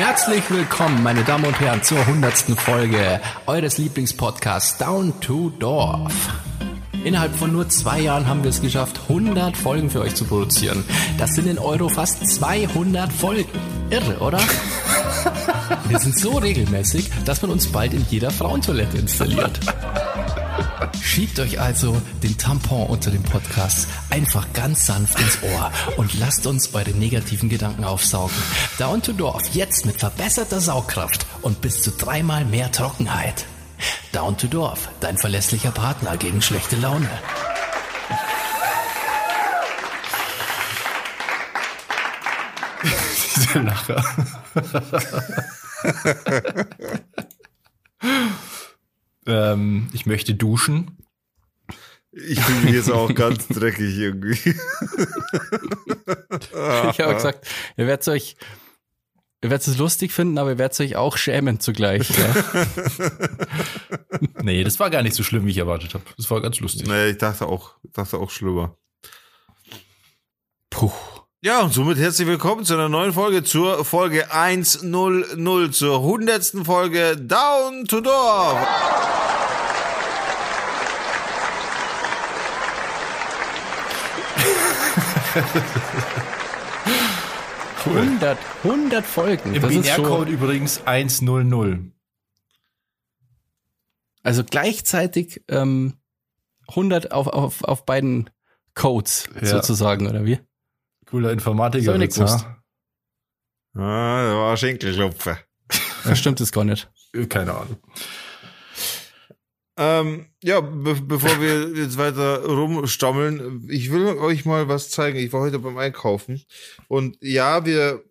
Herzlich willkommen, meine Damen und Herren, zur hundertsten Folge eures Lieblingspodcasts Down to Dorf. Innerhalb von nur zwei Jahren haben wir es geschafft, 100 Folgen für euch zu produzieren. Das sind in Euro fast 200 Folgen. Irre, oder? Wir sind so regelmäßig, dass man uns bald in jeder Frauentoilette installiert. Schiebt euch also den Tampon unter dem Podcast einfach ganz sanft ins Ohr und lasst uns eure negativen Gedanken aufsaugen. Down to Dorf, jetzt mit verbesserter Saugkraft und bis zu dreimal mehr Trockenheit. Down to Dorf, dein verlässlicher Partner gegen schlechte Laune. Diese Lacher. ähm, ich möchte duschen. Ich fühle mich jetzt auch ganz dreckig irgendwie. Ich habe gesagt, ihr werdet euch, ihr werdet es lustig finden, aber ihr werdet euch auch schämen zugleich. Ja? Nee, das war gar nicht so schlimm, wie ich erwartet habe. Das war ganz lustig. naja, ich dachte auch, ich dachte auch schlimmer. Puh. Ja, und somit herzlich willkommen zu einer neuen Folge, zur Folge 100, zur 100. Folge Down to Dorf. Cool. 100, 100 Folgen. Im Binärcode übrigens 100. also gleichzeitig ähm, 100 auf, auf, auf beiden Codes Ja. sozusagen, oder wie? Cooler Informatiker. nix Witz, gewusst. Ah, da war Schenkelklopfer. Das stimmt es gar nicht. ha? Keine Ahnung. Ähm, ja, be bevor wir jetzt weiter rumstammeln, ich will euch mal was zeigen. Ich war heute beim Einkaufen und ja, wir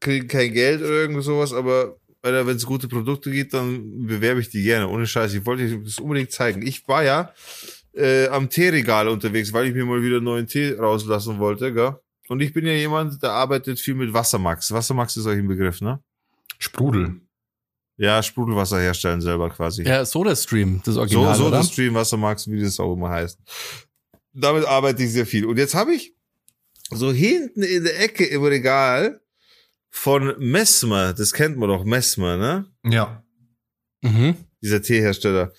kriegen kein Geld oder irgend sowas, aber wenn es gute Produkte gibt, dann bewerbe ich die gerne. Ohne Scheiß. Ich wollte euch das unbedingt zeigen. Ich war ja äh, am Teeregal unterwegs, weil ich mir mal wieder einen neuen Tee rauslassen wollte, gell? Und ich bin ja jemand, der arbeitet viel mit Wassermax. Wassermax ist euch ein Begriff, ne? Sprudel. Ja, Sprudelwasser herstellen selber quasi. Ja, SodaStream, das Original, so oder? das Stream, Wassermax, wie das auch immer heißt. Damit arbeite ich sehr viel. Und jetzt habe ich so hinten in der Ecke im Regal von Messmer, das kennt man doch, Messmer, ne? Ja. Mhm. Dieser Teehersteller.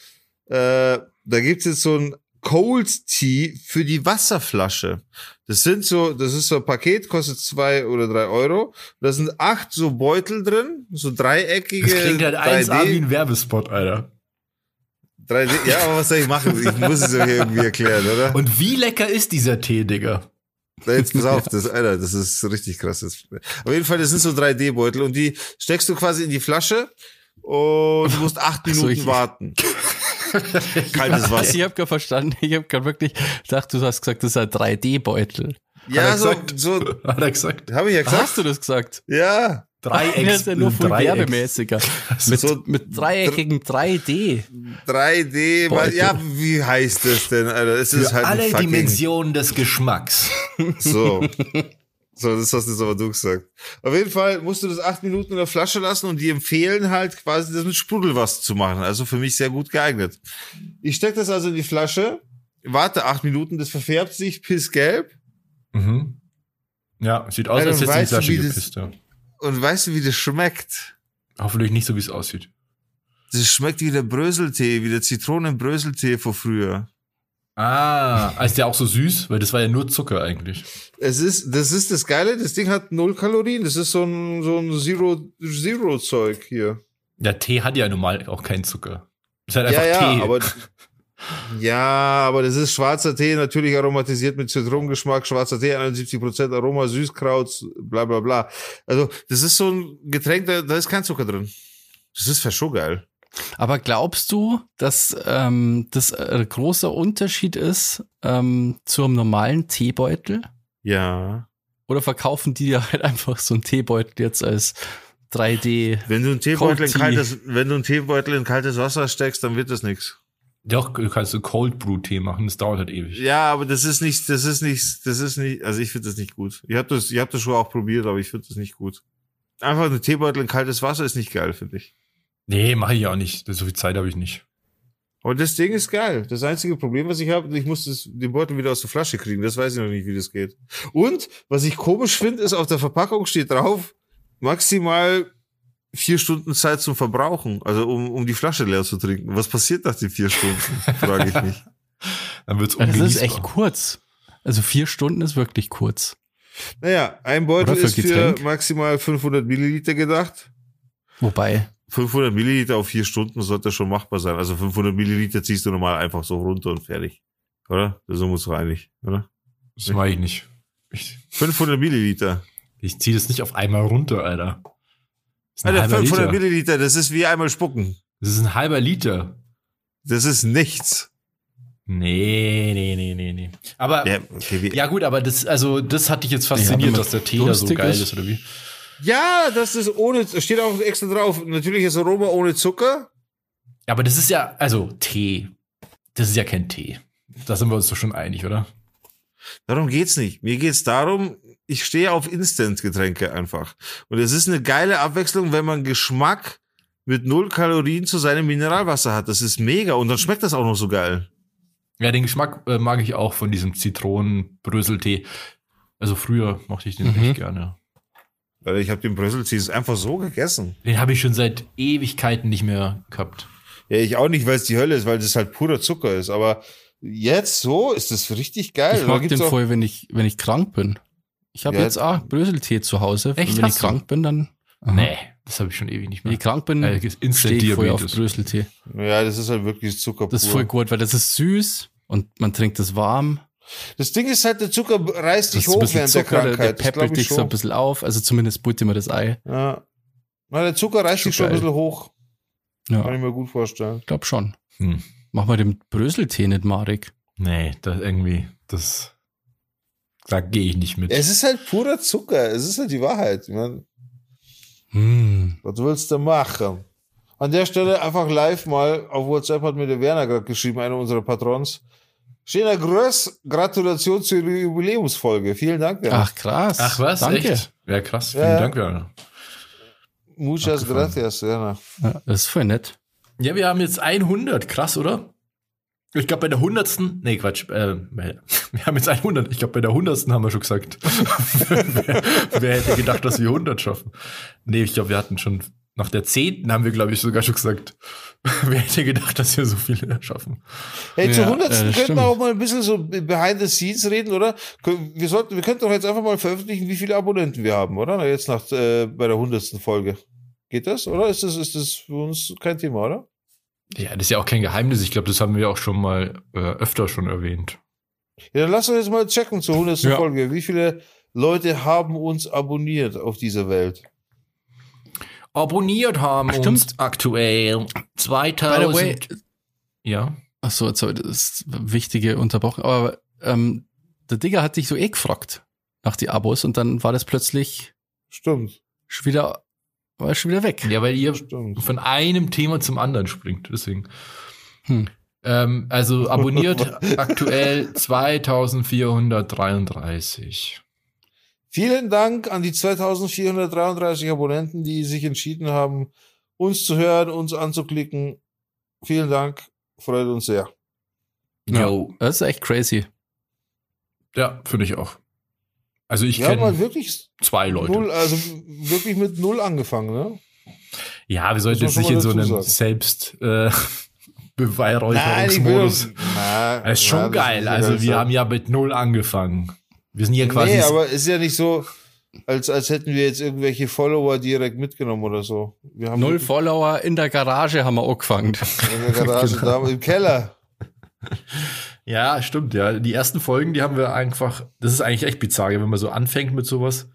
Äh, da gibt's jetzt so ein Cold Tea für die Wasserflasche. Das sind so, das ist so ein Paket, kostet zwei oder drei Euro. Da sind acht so Beutel drin, so dreieckige. Das klingt halt 1A 3D wie ein Werbespot, Alter. 3D, ja, aber was soll ich machen? Ich muss es ja irgendwie erklären, oder? Und wie lecker ist dieser Tee, Digga? Jetzt pass auf, das, Alter, das ist richtig krass. Das- Auf jeden Fall, das sind so 3D-Beutel und die steckst du quasi in die Flasche und du musst acht so, Minuten ich- warten. Kaltes Wasser. Ich habe gerade verstanden, ich habe gerade wirklich gedacht, du hast gesagt, das ist ein 3D-Beutel. Ja, er so, gesagt? so, Hat er gesagt. habe ich ja gesagt. Hast du das gesagt? Ja, Dreieck. Das ist ja nur Dreieck. werbemäßiger. Mit, So- mit dreieckigen 3D. 3D, weil, Beutel. ja, wie heißt das denn, Alter? Es ist Für halt ein alle Dimensionen des Geschmacks. So. So, das hast jetzt aber du gesagt. Auf jeden Fall musst du das acht Minuten in der Flasche lassen und die empfehlen halt quasi das mit Sprudelwasser zu machen. Also für mich sehr gut geeignet. Ich steck das also in die Flasche, warte acht Minuten, das verfärbt sich pissgelb Mhm. Ja, sieht aus, als hätte die du, Flasche gepisst. Ja. und weißt du, wie das schmeckt? Hoffentlich nicht so, wie es aussieht. Das schmeckt wie der Bröseltee, wie der Zitronenbröseltee von früher. Ah, ist der auch so süß? Weil das war ja nur Zucker eigentlich. Es ist, das ist das Geile, das Ding hat null Kalorien, das ist so ein, so ein Zero, Zero Zeug hier. Der Tee hat ja normal auch keinen Zucker. Ist halt Ja, einfach ja, Tee. aber ja, aber das ist schwarzer Tee, natürlich aromatisiert mit Zitronengeschmack, schwarzer Tee, 71% Aroma, Süßkraut, bla bla bla. Also, das ist so ein Getränk, da, da ist kein Zucker drin. Das ist fast schon geil. Aber glaubst du, dass ähm, das ein großer Unterschied ist ähm, zum normalen Teebeutel? Ja. Oder verkaufen die ja halt einfach so einen Teebeutel jetzt als 3D? Wenn du einen Teebeutel in Cold Tea. kaltes, wenn du einen Teebeutel in kaltes Wasser steckst, dann wird das nix. Doch, du kannst so Cold Brew Tee machen, das dauert halt ewig. Ja, aber das ist nicht, das ist nicht, das ist nicht, also ich finde das nicht gut. Ihr habt das, ihr habt das schon auch probiert, aber ich finde das nicht gut. Einfach ein Teebeutel in kaltes Wasser ist nicht geil, finde ich. Nee, mache ich auch nicht. So viel Zeit habe ich nicht. Aber das Ding ist geil. Das einzige Problem, was ich habe, ich muss das, den Beutel wieder aus der Flasche kriegen. Das weiß ich noch nicht, wie das geht. Und was ich komisch finde, ist, auf der Verpackung steht drauf, maximal vier Stunden Zeit zum Verbrauchen, also um, um die Flasche leer zu trinken. Was passiert nach den vier Stunden, frage ich mich. Dann wird's Das ist echt kurz. Also vier Stunden ist wirklich kurz. Naja, ein Beutel für ist für Getränk? maximal 500 Milliliter gedacht. Wobei, 500 Milliliter auf vier Stunden sollte schon machbar sein. Also 500 Milliliter ziehst du normal einfach so runter und fertig. Oder? So muss eigentlich, oder? Das mache ich nicht. Ich, 500 Milliliter. ich ziehe das nicht auf einmal runter, Alter. Das ist ein Alter, halber 500 Liter. Milliliter, das ist wie einmal spucken. Das ist ein halber Liter. Das ist nichts. Nee, nee, nee, nee, nee. Aber Ja, okay, Ja, gut, aber das, also, das hat dich jetzt Ja, fasziniert, man dass der Tee da so geil ist. ist, oder wie? Ja, das ist ohne, steht auch extra drauf. Natürliches Aroma ohne Zucker. Aber das ist ja, also, Tee. Das ist ja kein Tee. Da sind wir uns doch schon einig, oder? Darum geht's nicht. Mir geht's darum, ich stehe auf Instant-Getränke einfach. Und es ist eine geile Abwechslung, wenn man Geschmack mit null Kalorien zu seinem Mineralwasser hat. Das ist mega. Und dann schmeckt das auch noch so geil. Ja, den Geschmack äh, mag ich auch von diesem Zitronenbröseltee. Also früher mochte ich den Mhm. echt gerne. Weil ich habe den Bröselcheese einfach so gegessen. Den habe ich schon seit Ewigkeiten nicht mehr gehabt. Ja, ich auch nicht, weil es die Hölle ist, weil das halt purer Zucker ist. Aber jetzt so ist das richtig geil. ich mag den voll, wenn ich, wenn ich krank bin. Ich habe Ja. jetzt auch Bröseltee zu Hause. Echt, wenn ich hast du? krank bin, dann. Aha. Nee, das habe ich schon ewig nicht Wenn mehr. ich krank bin, Äh, Instant stehe ich voll auf. Bröseltee. Ja, das ist halt wirklich Zucker Das ist voll gut, weil das ist süß und man trinkt es warm. Das Ding ist halt, der Zucker reißt dich hoch während der Zucker, der, der Krankheit. Das peppelt glaub ich dich so ein bisschen auf. Also zumindest butti mir das Ei. Ja. Na, der Zucker reißt Schon dich schon ein bisschen hoch. Ja, Kann ich mir gut vorstellen. ich glaube schon. Hm. Mach mal den Bröseltee nicht, Marek. Nee, das irgendwie, das, da gehe ich nicht mit. Es ist halt purer Zucker. Es ist halt die Wahrheit. Ich mein, Hm. was willst du machen? An der Stelle einfach live mal auf WhatsApp hat mir der Werner gerade geschrieben, einer unserer Patrons. Schöner Grüß, Gratulation zur Jubiläumsfolge. Vielen Dank, Werner. Ach, krass. Ach was, Danke. echt? Ja, krass. Ja, Vielen ja. Dank, Werner. Muchas gracias, Werner. Ja, das ist voll nett. Ja, wir haben jetzt 100, krass, oder? Ich glaube, bei der 100. Nee, Quatsch. Äh, wir haben jetzt 100. Ich glaube, bei der 100. haben wir schon gesagt. wer, wer hätte gedacht, dass wir 100 schaffen? Nee, ich glaube, wir hatten schon, nach der 10. haben wir, glaube ich, sogar schon gesagt, wer hätte gedacht, dass wir so viele schaffen? Hey, Ja, zur 100. äh, könnten wir auch mal ein bisschen so behind the scenes reden, oder? Wir sollten, wir könnten doch jetzt einfach mal veröffentlichen, wie viele Abonnenten wir haben, oder? Jetzt nach, äh, bei der 100. Folge. Geht das, oder? Ist das, ist das für uns kein Thema, oder? Ja, das ist ja auch kein Geheimnis. Ich glaube, das haben wir auch schon mal äh, öfter schon erwähnt. Ja, dann lass uns jetzt mal checken zur 100. Ja. Folge. Wie viele Leute haben uns abonniert auf dieser Welt? Abonniert haben Ach, uns stimmt. aktuell By 2000. the way, ja. ach so, jetzt habe ich das Wichtige unterbrochen. Aber ähm, der Digger hat dich so eh gefragt nach die Abos und dann war das plötzlich Stimmt, schon wieder, war schon wieder weg. Ja, weil ihr stimmt. von einem Thema zum anderen springt. Deswegen. Hm. Ähm, also abonniert aktuell 2433. Vielen Dank an die 2433 Abonnenten, die sich entschieden haben, uns zu hören, uns anzuklicken. Vielen Dank, freut uns sehr. Ja. Jo. Das ist echt crazy. Ja, finde ich auch. Also ich Wir haben kenne mal wirklich zwei Leute. null, also wirklich mit null angefangen, ne? Ja, wir sollten jetzt nicht in so einem dazu sagen. Selbst äh, Beweihräucherungsmodus. na, Das ist schon na, geil. ist ja Also wir haben ja mit null angefangen. Wir sind hier quasi Nee, aber ist ja nicht so, als, als hätten wir jetzt irgendwelche Follower direkt mitgenommen oder so. Wir haben Null Follower in der Garage haben wir angefangen. in der Garage da im Keller. Ja, stimmt, ja. Die ersten Folgen, die haben wir einfach, das ist eigentlich echt bizarr, wenn man so anfängt mit sowas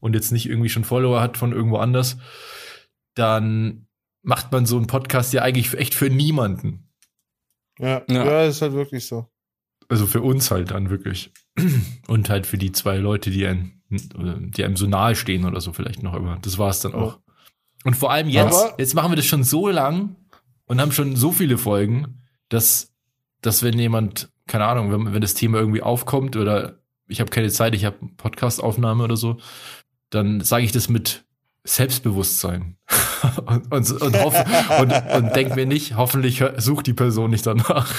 und jetzt nicht irgendwie schon Follower hat von irgendwo anders, dann macht man so einen Podcast ja eigentlich für, echt für niemanden. Ja, Ja. ja. ist halt wirklich so. Also für uns halt dann wirklich. Und halt für die zwei Leute, die einem, die einem so nahe stehen oder so vielleicht noch, aber das war es dann auch. Und vor allem jetzt, Aber- jetzt machen wir das schon so lang und haben schon so viele Folgen, dass, dass wenn jemand, keine Ahnung, wenn, wenn das Thema irgendwie aufkommt oder ich habe keine Zeit, ich habe Podcast-Aufnahme oder so, dann sage ich das mit Selbstbewusstsein und, und, und, und, und denk mir nicht, hoffentlich sucht die Person nicht danach.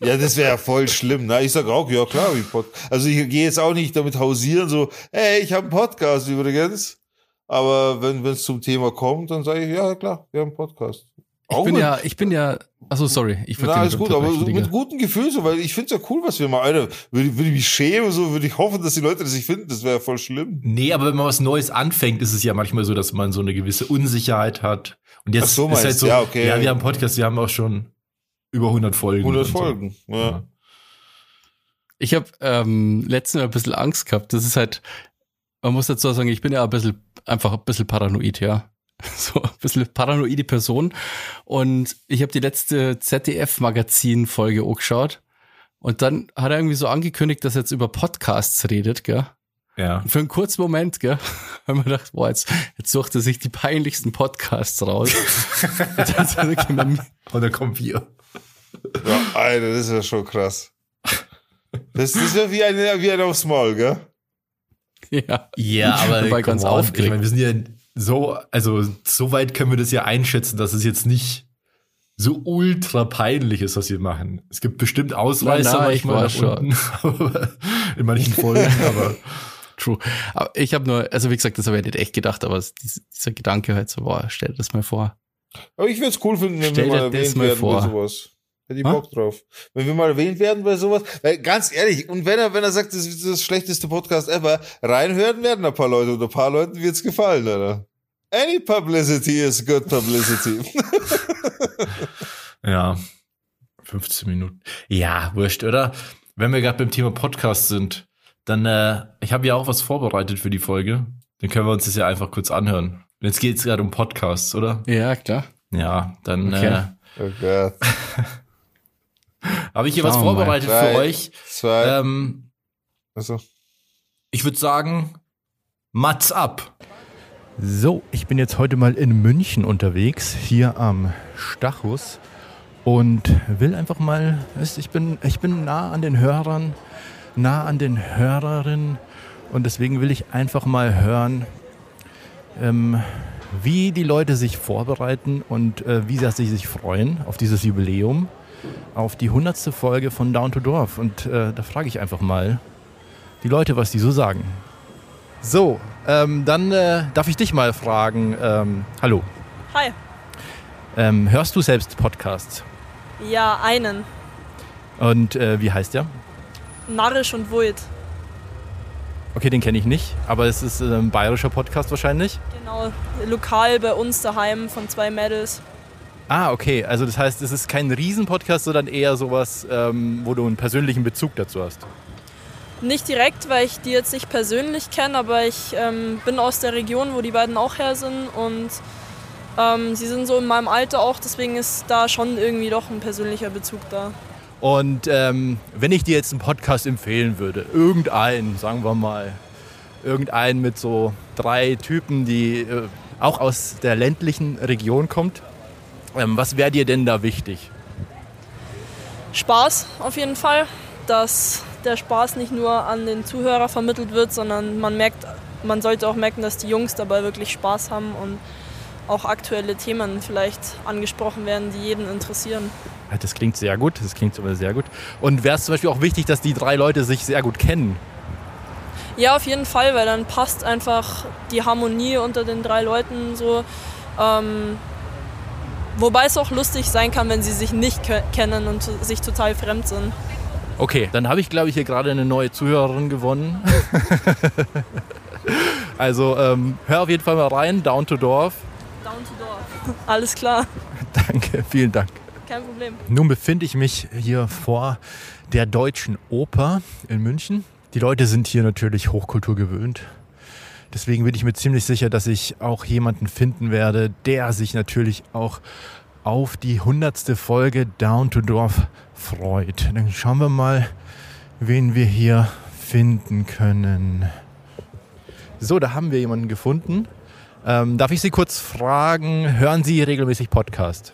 Ja, das wäre ja voll schlimm. Ne? Ich sag auch, ja klar, wie Pod Also ich gehe jetzt auch nicht damit hausieren, so, hey, ich habe einen Podcast übrigens. Aber wenn es zum Thema kommt, dann sage ich, ja klar, wir haben einen Podcast. Ich bin ja, ich bin ja, also sorry, ich würde alles gut, aber so mit gutem Gefühl so, weil ich finde es ja cool, was wir mal, Alter, würde, würde ich mich schämen, so würde ich hoffen, dass die Leute das nicht finden, das wäre voll schlimm. Nee, aber wenn man was Neues anfängt, ist es ja manchmal so, dass man so eine gewisse Unsicherheit hat. Und jetzt Ach so, ist halt so, ja, okay. ja, wir haben Podcast, wir haben auch schon über 100 Folgen. 100 Folgen, so. ja. ja. Ich habe ähm, letztens ein bisschen Angst gehabt. Das ist halt, man muss dazu sagen, ich bin ja ein bisschen, einfach ein bisschen paranoid, ja. So ein bisschen paranoide Person. Und ich habe die letzte ZDF-Magazin-Folge auch geschaut. Und dann hat er irgendwie so angekündigt, dass er jetzt über Podcasts redet, gell? Ja. Und für einen kurzen Moment, gell, haben wir gedacht, boah, jetzt, jetzt sucht er sich die peinlichsten Podcasts raus. Und dann kommt wir. Ja, Alter, das ist ja schon krass. Das, das ist ja wie ein, wie ein aufs Maul, gell? Ja. Ja, aber Dabei ganz aufgeregt. Ich meine, wir sind ja so, also so weit können wir das ja einschätzen, dass es jetzt nicht so ultra peinlich ist, was wir machen. Es gibt bestimmt Ausreißer nein, nein, manchmal schon. in manchen Folgen, aber True. Aber ich habe nur, also wie gesagt, das habe ich nicht echt gedacht, aber dieser Gedanke halt so, boah, stell dir das mal vor. Aber ich würde es cool finden, wenn stell wir mal erwähnt mal werden vor. sowas. Hätte ich ha? Bock drauf. Wenn wir mal erwähnt werden bei sowas, weil ganz ehrlich, und wenn er, wenn er sagt, das ist das schlechteste Podcast ever, reinhören werden ein paar Leute und ein paar Leuten wird's gefallen, oder? Any publicity is good publicity. ja. 15 Minuten. Ja, wurscht, oder? Wenn wir gerade beim Thema Podcast sind, dann, äh, ich habe ja auch was vorbereitet für die Folge. Dann können wir uns das ja einfach kurz anhören. Jetzt geht es gerade um Podcasts, oder? Ja, klar. Ja, dann okay. äh, oh Gott. habe ich hier Schauen was vorbereitet drei, für euch. Zwei. Ähm, also. Ich würde sagen, Mats ab. So, ich bin jetzt heute mal in München unterwegs, hier am Stachus und will einfach mal, ich bin, ich bin nah an den Hörern, nah an den Hörerinnen und deswegen will ich einfach mal hören, ähm, wie die Leute sich vorbereiten und äh, wie sie sich freuen auf dieses Jubiläum, auf die hundertste Folge von Down to Dorf. Und äh, da frage ich einfach mal die Leute, was die so sagen. So, ähm, dann äh, darf ich dich mal fragen. Ähm, hallo. Hi. Ähm, hörst du selbst Podcasts? Ja, einen. Und äh, wie heißt der? Narrisch und Wult. Okay, den kenne ich nicht, aber es ist ein bayerischer Podcast wahrscheinlich. Genau, lokal bei uns daheim von zwei Mädels. Ah, okay. Also das heißt, es ist kein Riesenpodcast, sondern eher sowas, ähm, wo du einen persönlichen Bezug dazu hast. Nicht direkt, weil ich die jetzt nicht persönlich kenne, aber ich ähm, bin aus der Region, wo die beiden auch her sind und ähm, sie sind so in meinem Alter auch, deswegen ist da schon irgendwie doch ein persönlicher Bezug da. Und ähm, wenn ich dir jetzt einen Podcast empfehlen würde, irgendeinen, sagen wir mal, irgendeinen mit so drei Typen, die äh, auch aus der ländlichen Region kommt, was wäre dir denn da wichtig? Spaß auf jeden Fall, dass der Spaß nicht nur an den Zuhörer vermittelt wird, sondern man merkt, man sollte auch merken, dass die Jungs dabei wirklich Spaß haben und auch aktuelle Themen vielleicht angesprochen werden, die jeden interessieren. Das klingt sehr gut, das klingt aber sehr gut. Und wäre es zum Beispiel auch wichtig, dass die drei Leute sich sehr gut kennen? Ja, auf jeden Fall, weil dann passt einfach die Harmonie unter den drei Leuten so. Ähm, wobei es auch lustig sein kann, wenn sie sich nicht kennen und sich total fremd sind. Okay, dann habe ich, glaube ich, hier gerade eine neue Zuhörerin gewonnen. also ähm, hör auf jeden Fall mal rein, Down to Dorf. Down to Dorf. Alles klar. Danke, vielen Dank. Kein Problem. Nun befinde ich mich hier vor der Deutschen Oper in München. Die Leute sind hier natürlich Hochkultur gewöhnt. Deswegen bin ich mir ziemlich sicher, dass ich auch jemanden finden werde, der sich natürlich auch auf die hundertste Folge Down to Dorf freut. Dann schauen wir mal, wen wir hier finden können. So, da haben wir jemanden gefunden. Ähm, darf ich Sie kurz fragen, hören Sie regelmäßig Podcast?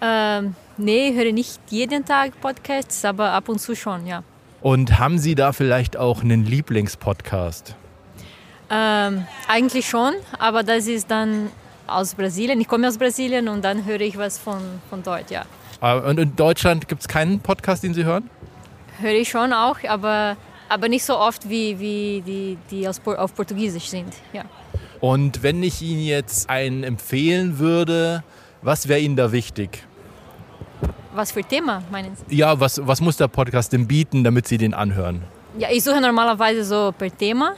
Ähm, nee, ich höre nicht jeden Tag Podcasts, aber ab und zu schon, ja. Und haben Sie da vielleicht auch einen Lieblingspodcast? Ähm, eigentlich schon, aber das ist dann aus Brasilien. Ich komme aus Brasilien und dann höre ich was von, von dort, ja. Ah, und in Deutschland gibt es keinen Podcast, den Sie hören? Höre ich schon auch, aber aber nicht so oft wie, wie die, die aus, auf Portugiesisch sind. Ja. Und wenn ich Ihnen jetzt einen empfehlen würde, was wäre Ihnen da wichtig? Was für Thema meinen Sie? Ja, was, was muss der Podcast denn bieten, damit Sie den anhören? Ja, ich suche normalerweise so per Thema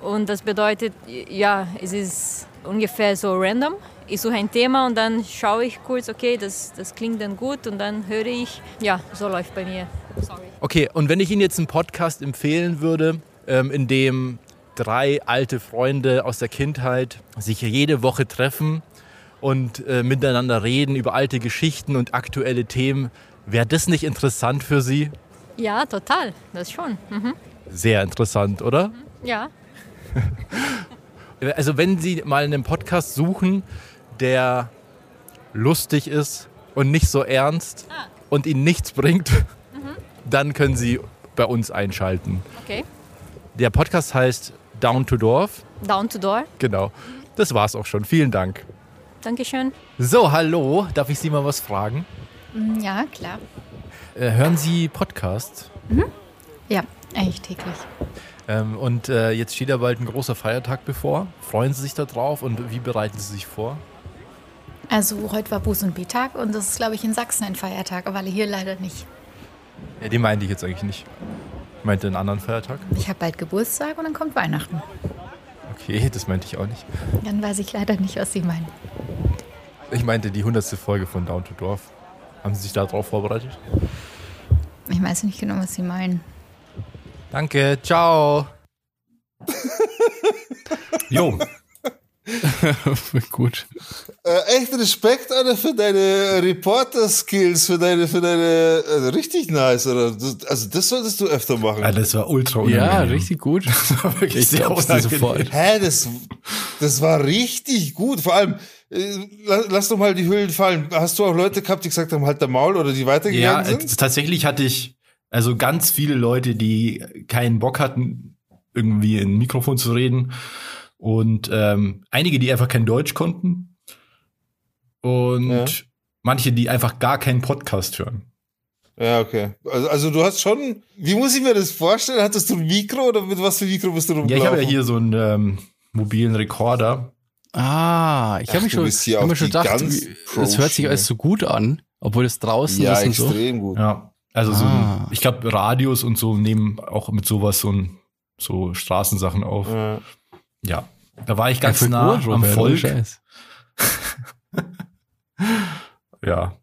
und das bedeutet, ja, es ist ungefähr so random. Ich suche ein Thema und dann schaue ich kurz, okay, das, das klingt dann gut und dann höre ich, ja, so läuft bei mir. Sorry. Okay, und wenn ich Ihnen jetzt einen Podcast empfehlen würde, ähm, in dem drei alte Freunde aus der Kindheit sich jede Woche treffen und äh, miteinander reden über alte Geschichten und aktuelle Themen, wäre das nicht interessant für Sie? Ja, total, das schon. Mhm. Sehr interessant, oder? Ja, Also wenn Sie mal einen Podcast suchen, der lustig ist und nicht so ernst und Ihnen nichts bringt, dann können Sie bei uns einschalten. okay. Der Podcast heißt Down to Dorf. Down to door. Genau. Das war's auch schon. Vielen Dank. Dankeschön. So, hallo. Darf ich Sie mal was fragen? Ja, klar. Äh, hören Sie Podcasts? Ja, eigentlich täglich. Ähm, und äh, jetzt steht ja bald ein großer Feiertag bevor. Freuen Sie sich da drauf und wie bereiten Sie sich vor? Also heute war Buß- und B-Tag und das ist, glaube ich, in Sachsen ein Feiertag, aber hier leider nicht. Ja, den meinte ich jetzt eigentlich nicht. Ich meinte einen anderen Feiertag. Ich habe bald Geburtstag und dann kommt Weihnachten. Okay, das meinte ich auch nicht. Dann weiß ich leider nicht, was Sie meinen. Ich meinte die hundertste Folge von Down to Dorf. Haben Sie sich darauf vorbereitet? Ich weiß nicht genau, was Sie meinen. Danke, ciao. Jo, Gut. Äh, echt Respekt, Alter, für deine Reporter-Skills, für deine, für deine, also richtig nice, oder? Also das solltest du öfter machen. ja, das war ultra unangenehm. Ja, richtig gut. Das war wirklich Ich sehr unangenehm. sofort. Hä, das, das war richtig gut. Vor allem, äh, la- lass doch mal die Hüllen fallen. Hast du auch Leute gehabt, die gesagt haben, halt der Maul oder die weitergegangen Ja, sind? äh, tatsächlich hatte ich also ganz viele Leute, die keinen Bock hatten, irgendwie in ein Mikrofon zu reden. Und ähm, einige, die einfach kein Deutsch konnten. Und Ja. manche, die einfach gar keinen Podcast hören. Ja, okay. Also, also du hast schon, wie muss ich mir das vorstellen? Hattest du ein Mikro oder mit was für Mikro bist du Ja, rumgelaufen? ich habe ja hier so einen ähm, mobilen Rekorder. Ah, ich habe du schon, hab mir schon gedacht, das hört sich alles so gut an, obwohl es draußen Ja, ist und so. extrem gut. Ja. Also so, Ah. ein, ich glaube, Radios und so nehmen auch mit sowas so, ein, so Straßensachen auf. Ja. Ja. Da war ich ganz voll nah gut, am Volk. Ja.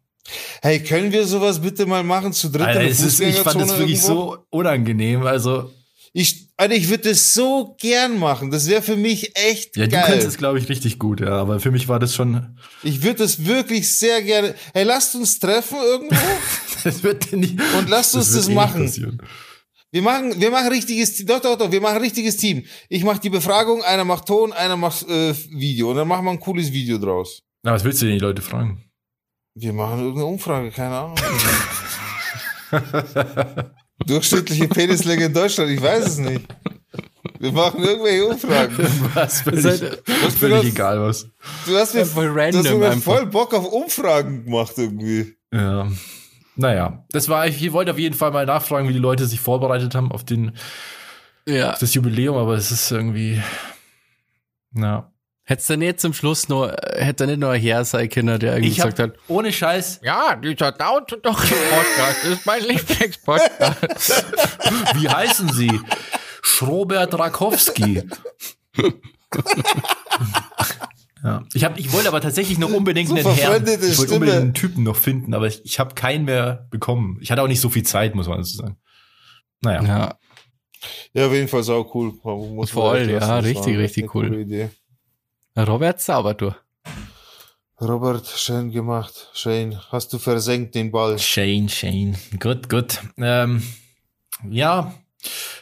Hey, können wir sowas bitte mal machen zu dritt Alter, es ist, ich fand Fußgängerzone wirklich irgendwo? so unangenehm. Also, Ich, Alter, ich würde das so gern machen. Das wäre für mich echt ja, du geil. kannst es, glaube ich, richtig gut, ja. Aber für mich war das schon, Ich würde das wirklich sehr gerne. Hey, lasst uns treffen irgendwo das wird nicht. und lasst uns wird das, eh machen. passieren. Wir machen, wir machen richtiges Team. Doch, doch, doch, wir machen richtiges Team. Ich mache die Befragung, einer macht Ton, einer macht äh, Video und dann machen wir ein cooles Video draus. Na, was willst du denn die Leute fragen? Wir machen irgendeine Umfrage, keine Ahnung. Durchschnittliche Penislänge in Deutschland, ich weiß es nicht. Wir machen irgendwelche Umfragen. Was völlig, Seid- Was völlig benutzt- egal was. Du hast mir, Voll du random hast mir voll Bock auf Umfragen gemacht irgendwie. Ja. Naja, das war, ich wollte auf jeden Fall mal nachfragen, wie die Leute sich vorbereitet haben auf den, Ja. auf das Jubiläum, aber es ist irgendwie, na. Hättest du nicht zum Schluss noch, äh, hätte nicht noch ein Herr sein können, der irgendwie Ich hab, gesagt hat, ohne Scheiß, ja, dieser Down to Doch Podcast ist mein Lieblingspodcast. wie heißen sie? Schrobert Rakowski. ja. Ich, hab, ich wollte aber tatsächlich noch unbedingt So einen Herrn. Ich wollte unbedingt einen Typen noch finden, aber ich, ich habe keinen mehr bekommen. Ich hatte auch nicht so viel Zeit, muss man dazu sagen. Naja. ja, Ja, auf jeden Fall sau cool. Muss Voll, lassen. ja, richtig, richtig cool. Idee. Robert sauber du. Robert, schön gemacht. Schön. Hast du versenkt den Ball. Shane, Shane. Gut, gut. Ähm, ja,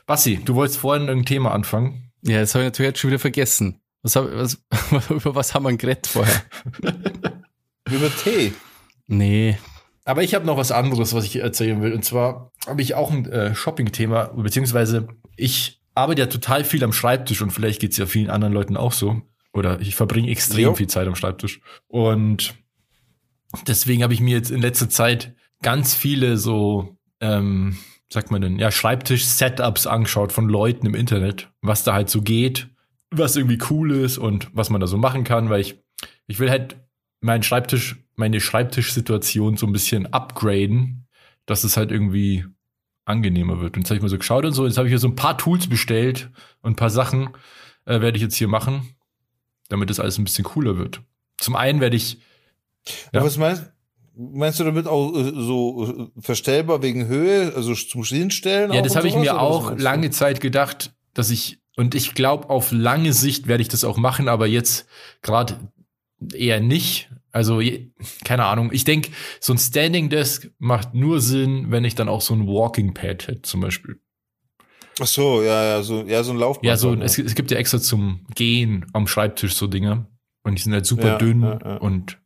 Bassi, du wolltest vorhin irgendein Thema anfangen. Ja, das habe ich natürlich jetzt schon wieder vergessen. Was hab, was, über was haben wir geredet vorher? Über Tee. Nee. Aber ich habe noch was anderes, was ich erzählen will. Und zwar habe ich auch ein äh, Shopping-Thema, beziehungsweise ich arbeite ja total viel am Schreibtisch und vielleicht geht's ja vielen anderen Leuten auch so. Oder ich verbringe extrem Jo. viel Zeit am Schreibtisch. Und deswegen habe ich mir jetzt in letzter Zeit ganz viele so ähm, sagt man denn, ja, Schreibtisch-Setups angeschaut von Leuten im Internet, was da halt so geht, was irgendwie cool ist und was man da so machen kann, weil ich, ich will halt meinen Schreibtisch, meine Schreibtischsituation so ein bisschen upgraden, dass es halt irgendwie angenehmer wird. Und jetzt habe ich mal so geschaut und so, jetzt habe ich hier so ein paar Tools bestellt und ein paar Sachen äh, werde ich jetzt hier machen, damit das alles ein bisschen cooler wird. Zum einen werde ich Ja. Was meinst, meinst du damit auch äh, so äh, verstellbar wegen Höhe, also zum Hinstellen? Ja, das habe ich mir auch lange Zeit gedacht, dass ich, und ich glaube, auf lange Sicht werde ich das auch machen, aber jetzt gerade eher nicht. Also, keine Ahnung. Ich denke, so ein Standing Desk macht nur Sinn, wenn ich dann auch so ein Walking Pad hätte, zum Beispiel. Ach so, ja, ja, so, ja, so ein Laufband. Ja, so, es, es gibt ja extra zum Gehen am Schreibtisch so Dinge. Und die sind halt super Ja, dünn ja, ja. und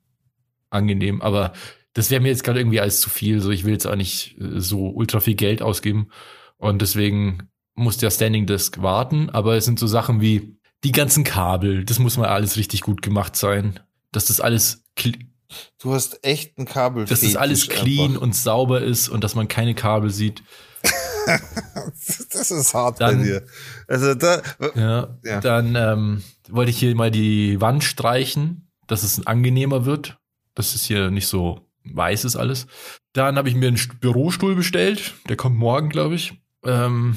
angenehm. Aber das wäre mir jetzt gerade irgendwie alles zu viel. So, ich will jetzt auch nicht äh, so ultra viel Geld ausgeben. Und deswegen muss der Standing Desk warten. Aber es sind so Sachen wie die ganzen Kabel. Das muss mal alles richtig gut gemacht sein. Dass das alles, Du hast echt ein Kabel. dass das alles clean und sauber ist und dass man keine Kabel sieht. Das ist hart Dann- bei dir. Also da, Ja, Ja. dann ähm, wollte ich hier mal die Wand streichen, dass es angenehmer wird, dass es hier nicht so weiß ist alles. Dann habe ich mir einen St- Bürostuhl bestellt, der kommt morgen, glaube ich. Ähm,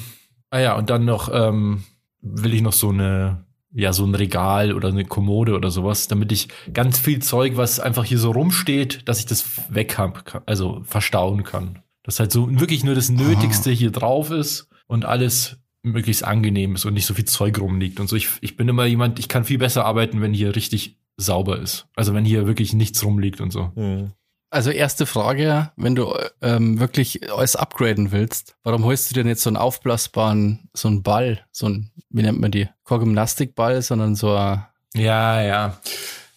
ah ja, und dann noch ähm, will ich noch so eine, ja, so ein Regal oder eine Kommode oder sowas, damit ich ganz viel Zeug, was einfach hier so rumsteht, dass ich das weg hab, also verstauen kann. Dass halt so wirklich nur das Nötigste hier drauf ist und alles möglichst angenehm ist und nicht so viel Zeug rumliegt und so. Ich, ich bin immer jemand, ich kann viel besser arbeiten, wenn hier richtig sauber ist. Also wenn hier wirklich nichts rumliegt und so. Hm. Also erste Frage, wenn du ähm, wirklich alles upgraden willst, warum holst du denn jetzt so einen aufblasbaren, so einen Ball, so ein, wie nennt man die? Kein Gymnastikball, sondern so ein Ja, ja.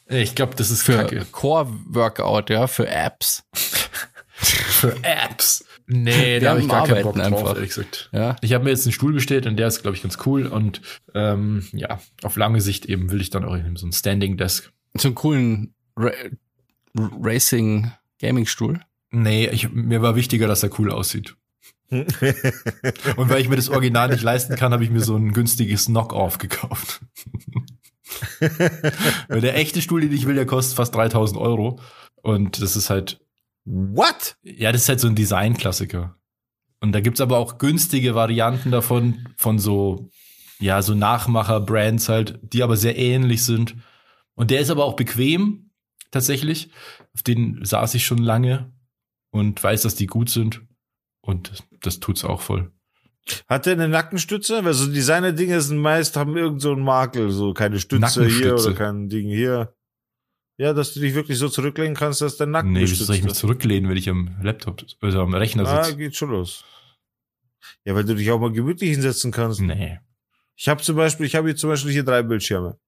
Ich glaube, das ist für. Core-Workout, ja, für Apps. Für Apps. Nee, da habe ich gar keinen Bock Arbeiten drauf, einfach. ehrlich gesagt. Ja. Ich habe mir jetzt einen Stuhl bestellt und der ist, glaube ich, ganz cool. Und ähm, ja, auf lange Sicht eben will ich dann auch so ein Standing Desk. So einen coolen Ra Racing Gaming Stuhl. Nee, ich, mir war wichtiger, dass er cool aussieht. Und weil ich mir das Original nicht leisten kann, habe ich mir so ein günstiges Knock-Off gekauft. weil der echte Stuhl, den ich will, der kostet fast 3000 Euro. Und das ist halt, What? ja, das ist halt so ein Design-Klassiker. Und da gibt's aber auch günstige Varianten davon, von so, ja, so Nachmacher-Brands halt, die aber sehr ähnlich sind. Und der ist aber auch bequem, tatsächlich. Auf den saß ich schon lange und weiß, dass die gut sind. Und das, das tut's auch voll. Hat der eine Nackenstütze? Weil so Designer-Dinge sind meist, haben irgend so einen Makel, so keine Stütze hier oder kein Ding hier. Ja, dass du dich wirklich so zurücklehnen kannst, dass dein Nacken Nee, wieso soll ich mich zurücklehnen, wenn ich am Laptop, also am Rechner Ah, sitze? geht schon los. Ja, weil du dich auch mal gemütlich hinsetzen kannst. Nee. Ich habe zum Beispiel, ich habe hier zum Beispiel hier drei Bildschirme.